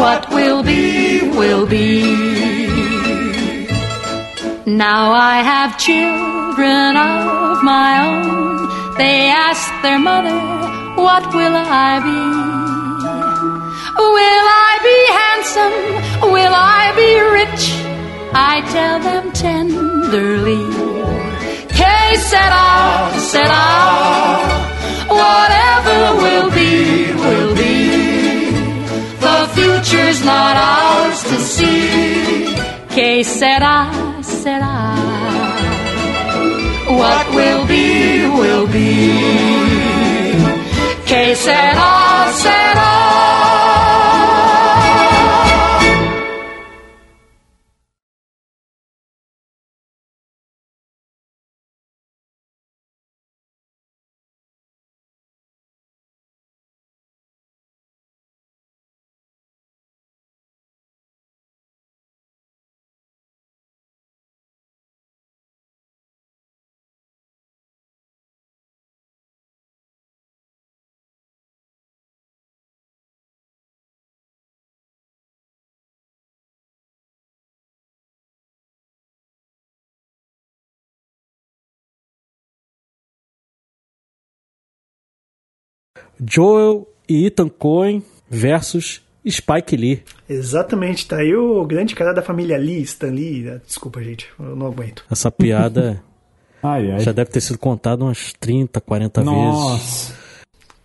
[SPEAKER 5] What will be, will be. Now I have children of my own. They ask their mother, What will I be? Will I be handsome? Will I be rich? I tell them tenderly. Que sera, sera. Whatever future's not ours to see. Que sera, sera. What will be, will be. Que sera, sera.
[SPEAKER 2] Joel e Ethan Cohen versus Spike Lee.
[SPEAKER 4] Exatamente, tá aí o grande cara da família Lee, Stan Lee. Desculpa, gente, eu não aguento.
[SPEAKER 2] Essa piada
[SPEAKER 3] Ai, ai.
[SPEAKER 2] já deve ter sido contada umas 30, 40 vezes.
[SPEAKER 3] Nossa.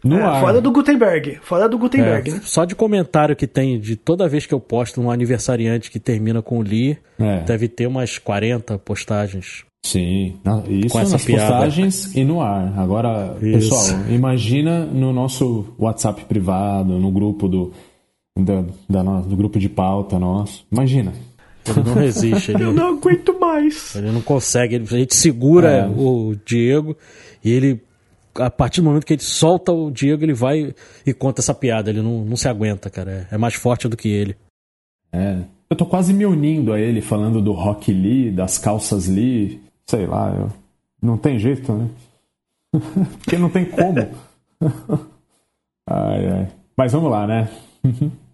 [SPEAKER 3] No
[SPEAKER 4] É, fora do Gutenberg, fora do Gutenberg,
[SPEAKER 2] É,
[SPEAKER 4] né?
[SPEAKER 2] Só de comentário que tem de toda vez que eu posto um aniversariante que termina com Lee,
[SPEAKER 3] É.
[SPEAKER 2] deve ter umas 40 postagens.
[SPEAKER 3] Sim, isso
[SPEAKER 2] Com essa
[SPEAKER 3] nas
[SPEAKER 2] piada.
[SPEAKER 3] postagens e no ar. Agora,
[SPEAKER 2] Isso.
[SPEAKER 3] pessoal, imagina no nosso WhatsApp privado, no grupo do, da, da no- do grupo de pauta nosso. Imagina.
[SPEAKER 2] Ele não resiste, ele,
[SPEAKER 4] Eu não aguento mais.
[SPEAKER 2] ele não consegue. Ele, a gente segura
[SPEAKER 3] É.
[SPEAKER 2] o Diego e ele, a partir do momento que ele solta o Diego, ele vai e conta essa piada. Ele não, não se aguenta, cara. É, é mais forte do que ele.
[SPEAKER 3] É. Eu tô quase me unindo a ele falando do Rock Lee, das calças Lee. Sei lá, eu... não tem jeito, né? Porque não tem como. ai, ai. Mas vamos lá, né?